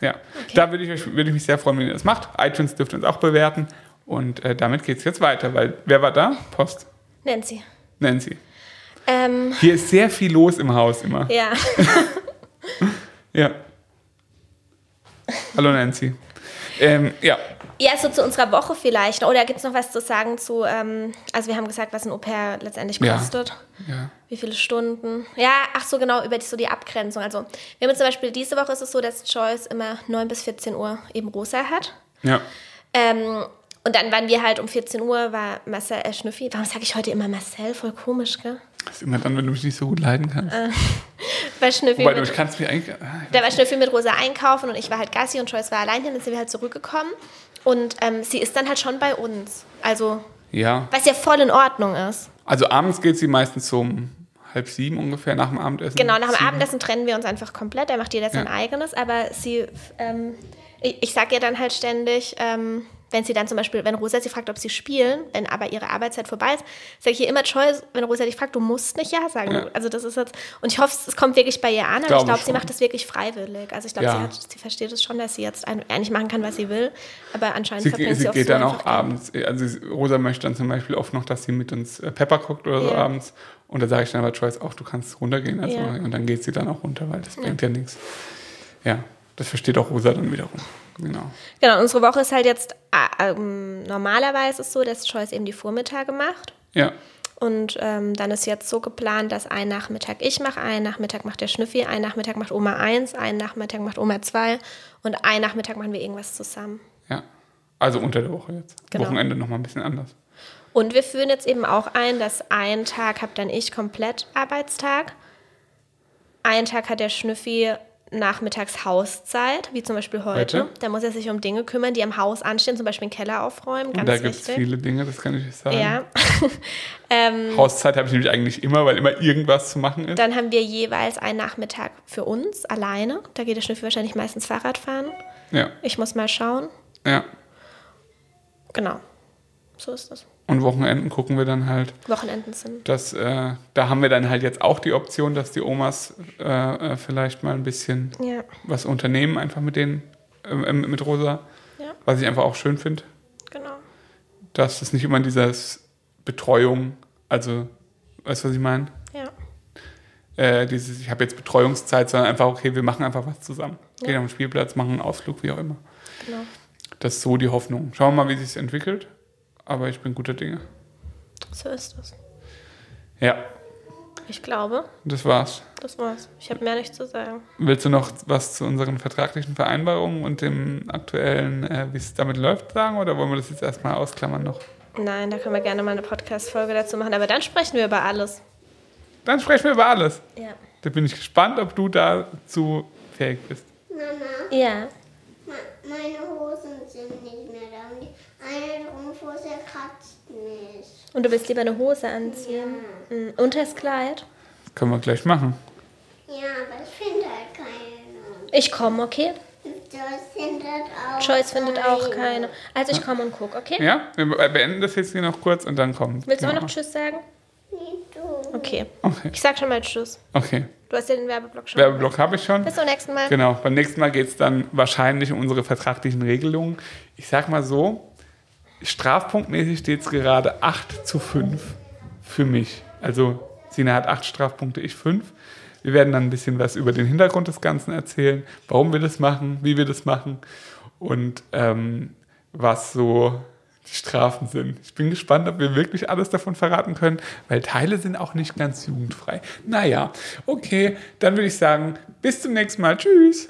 Ja, da würde ich, euch- würde ich mich sehr freuen, wenn ihr das macht. iTunes dürft uns auch bewerten. Und äh, damit geht es jetzt weiter, weil wer war da? Post. Nancy. Nancy. Ähm, Hier ist sehr viel los im Haus immer. ja. Ja. Hallo Nancy. Ähm, ja, Ja, so zu unserer Woche vielleicht. Oder gibt es noch was zu sagen zu, ähm, also wir haben gesagt, was ein Au-pair letztendlich Ja. kostet. ja. Wie viele Stunden? Ja, ach so, genau, über die, so die Abgrenzung. Also, wir haben zum Beispiel diese Woche ist es so, dass Joyce immer 9 bis 14 Uhr eben rosa hat. Ja. Ähm, und dann waren wir halt um 14 Uhr, war Marcel äh, Schnüffi. Warum sage ich heute immer Marcel? Voll komisch, gell? Das ist immer dann, wenn du mich nicht so gut leiden kannst. Weil Schnüffi Wobei, du mit, ich kannst mich eigentlich. ah, da war Schnüffi mit Rosa einkaufen und ich war halt Gassi und Joyce war allein hin, dann sind wir halt zurückgekommen. Und ähm, sie ist dann halt schon bei uns. Also, Ja. was ja voll in Ordnung ist. Also abends geht sie meistens so um halb sieben ungefähr nach dem Abendessen. Genau, nach dem Sieben. Abendessen trennen wir uns einfach komplett. Er macht jeder sein Ja. eigenes, aber sie, ähm, ich, ich sage ihr dann halt ständig, ähm, wenn sie dann zum Beispiel, wenn Rosa sie fragt, ob sie spielen, wenn aber ihre Arbeitszeit vorbei ist, sage ich ihr immer, Joyce, wenn Rosa dich fragt, du musst nicht Ja sagen. Ja. Also das ist jetzt, und ich hoffe, es kommt wirklich bei ihr an, aber Glaube ich glaube, sie macht das wirklich freiwillig. Also ich glaube, Ja. sie, hat- sie versteht es schon, dass sie jetzt eigentlich machen kann, was sie will, aber anscheinend Sie, verbringt sie, sie auch geht so dann auch abends, also Rosa möchte dann zum Beispiel oft noch, dass sie mit uns äh, Pepper guckt oder so Ja. abends. Und da sage ich dann aber Joyce auch, du kannst runtergehen. Also, Ja. Und dann geht sie dann auch runter, weil das bringt ja nichts. Ja, das versteht auch Rosa dann wiederum. Genau. Genau, unsere Woche ist halt jetzt, äh, ähm, normalerweise ist es so, dass Joyce eben die Vormittage macht. Ja, Und ähm, dann ist jetzt so geplant, dass ein Nachmittag ich mache, ein Nachmittag macht der Schnüffi, ein Nachmittag macht Oma 1, ein Nachmittag macht Oma 2 und ein Nachmittag machen wir irgendwas zusammen. ja. Also unter der Woche jetzt. Genau. Wochenende nochmal ein bisschen anders. Und wir führen jetzt eben auch ein, dass einen Tag habe dann ich komplett Arbeitstag, einen Tag hat der Schnüffi nachmittags Hauszeit, wie zum Beispiel heute. Heute? Da muss er sich um Dinge kümmern, die am Haus anstehen, zum Beispiel den Keller aufräumen, ganz Und da gibt es viele Dinge, das kann ich euch sagen. ja. ähm, Hauszeit habe ich nämlich eigentlich immer, weil immer irgendwas zu machen ist. Dann haben wir jeweils einen Nachmittag für uns alleine. Da geht der Schnüffel wahrscheinlich meistens Fahrrad fahren. Ja, Ich muss mal schauen. ja. Genau. So ist das. Und Wochenenden gucken wir dann halt, Wochenenden sind. dass äh, da haben wir dann halt jetzt auch die Option, dass die Omas äh, äh, vielleicht mal ein bisschen Ja. was unternehmen, einfach mit denen, ähm, ähm, mit Rosa, Ja, was ich einfach auch schön finde, genau. dass es nicht immer dieses Betreuung, also, weißt du, was ich meine? Ja. Äh, dieses, ich habe jetzt Betreuungszeit, sondern einfach, okay, wir machen einfach was zusammen. Ja. Gehen auf den Spielplatz, machen einen Ausflug, wie auch immer. Genau. Das ist so die Hoffnung. Schauen wir mal, wie sich entwickelt. Aber ich bin guter Dinge. So ist das. Ja, Ich glaube, das war's. das war's. Ich habe mehr nicht zu sagen. Willst du noch was zu unseren vertraglichen Vereinbarungen und dem aktuellen, äh, wie es damit läuft, sagen? Oder wollen wir das jetzt erstmal ausklammern noch? Nein, da können wir gerne mal eine Podcast-Folge dazu machen. Aber dann sprechen wir über alles. Dann sprechen wir über alles. Ja. Da bin ich gespannt, ob du dazu fähig bist. Mama, Ja. meine Hosen sind nicht mehr da. Eine Strumpfhose kratzt mich. Und du willst lieber eine Hose anziehen? Mhm. Unter das Kleid? Können wir gleich machen. Ja, aber ich finde halt keine. Ich komme, okay? Joyce findet auch Joyce findet auch keine. Also ich komme und guck, okay? Ja, wir beenden das jetzt hier noch kurz und dann kommt. Willst du auch Ja. noch Tschüss sagen? Nee, du. Okay. Okay. Ich sag schon mal Tschüss. Okay. Du hast ja den Werbeblock schon. Werbeblock habe ich schon. Bis zum nächsten Mal. Genau, beim nächsten Mal geht es dann wahrscheinlich um unsere vertraglichen Regelungen. Ich sag mal so, strafpunktmäßig steht es gerade 8 zu 5 für mich. Also Sina hat 8 Strafpunkte, ich 5. Wir werden dann ein bisschen was über den Hintergrund des Ganzen erzählen, warum wir das machen, wie wir das machen und ähm, was so die Strafen sind. Ich bin gespannt, ob wir wirklich alles davon verraten können, weil Teile sind auch nicht ganz jugendfrei. Naja, okay, dann würde ich sagen, bis zum nächsten Mal. Tschüss.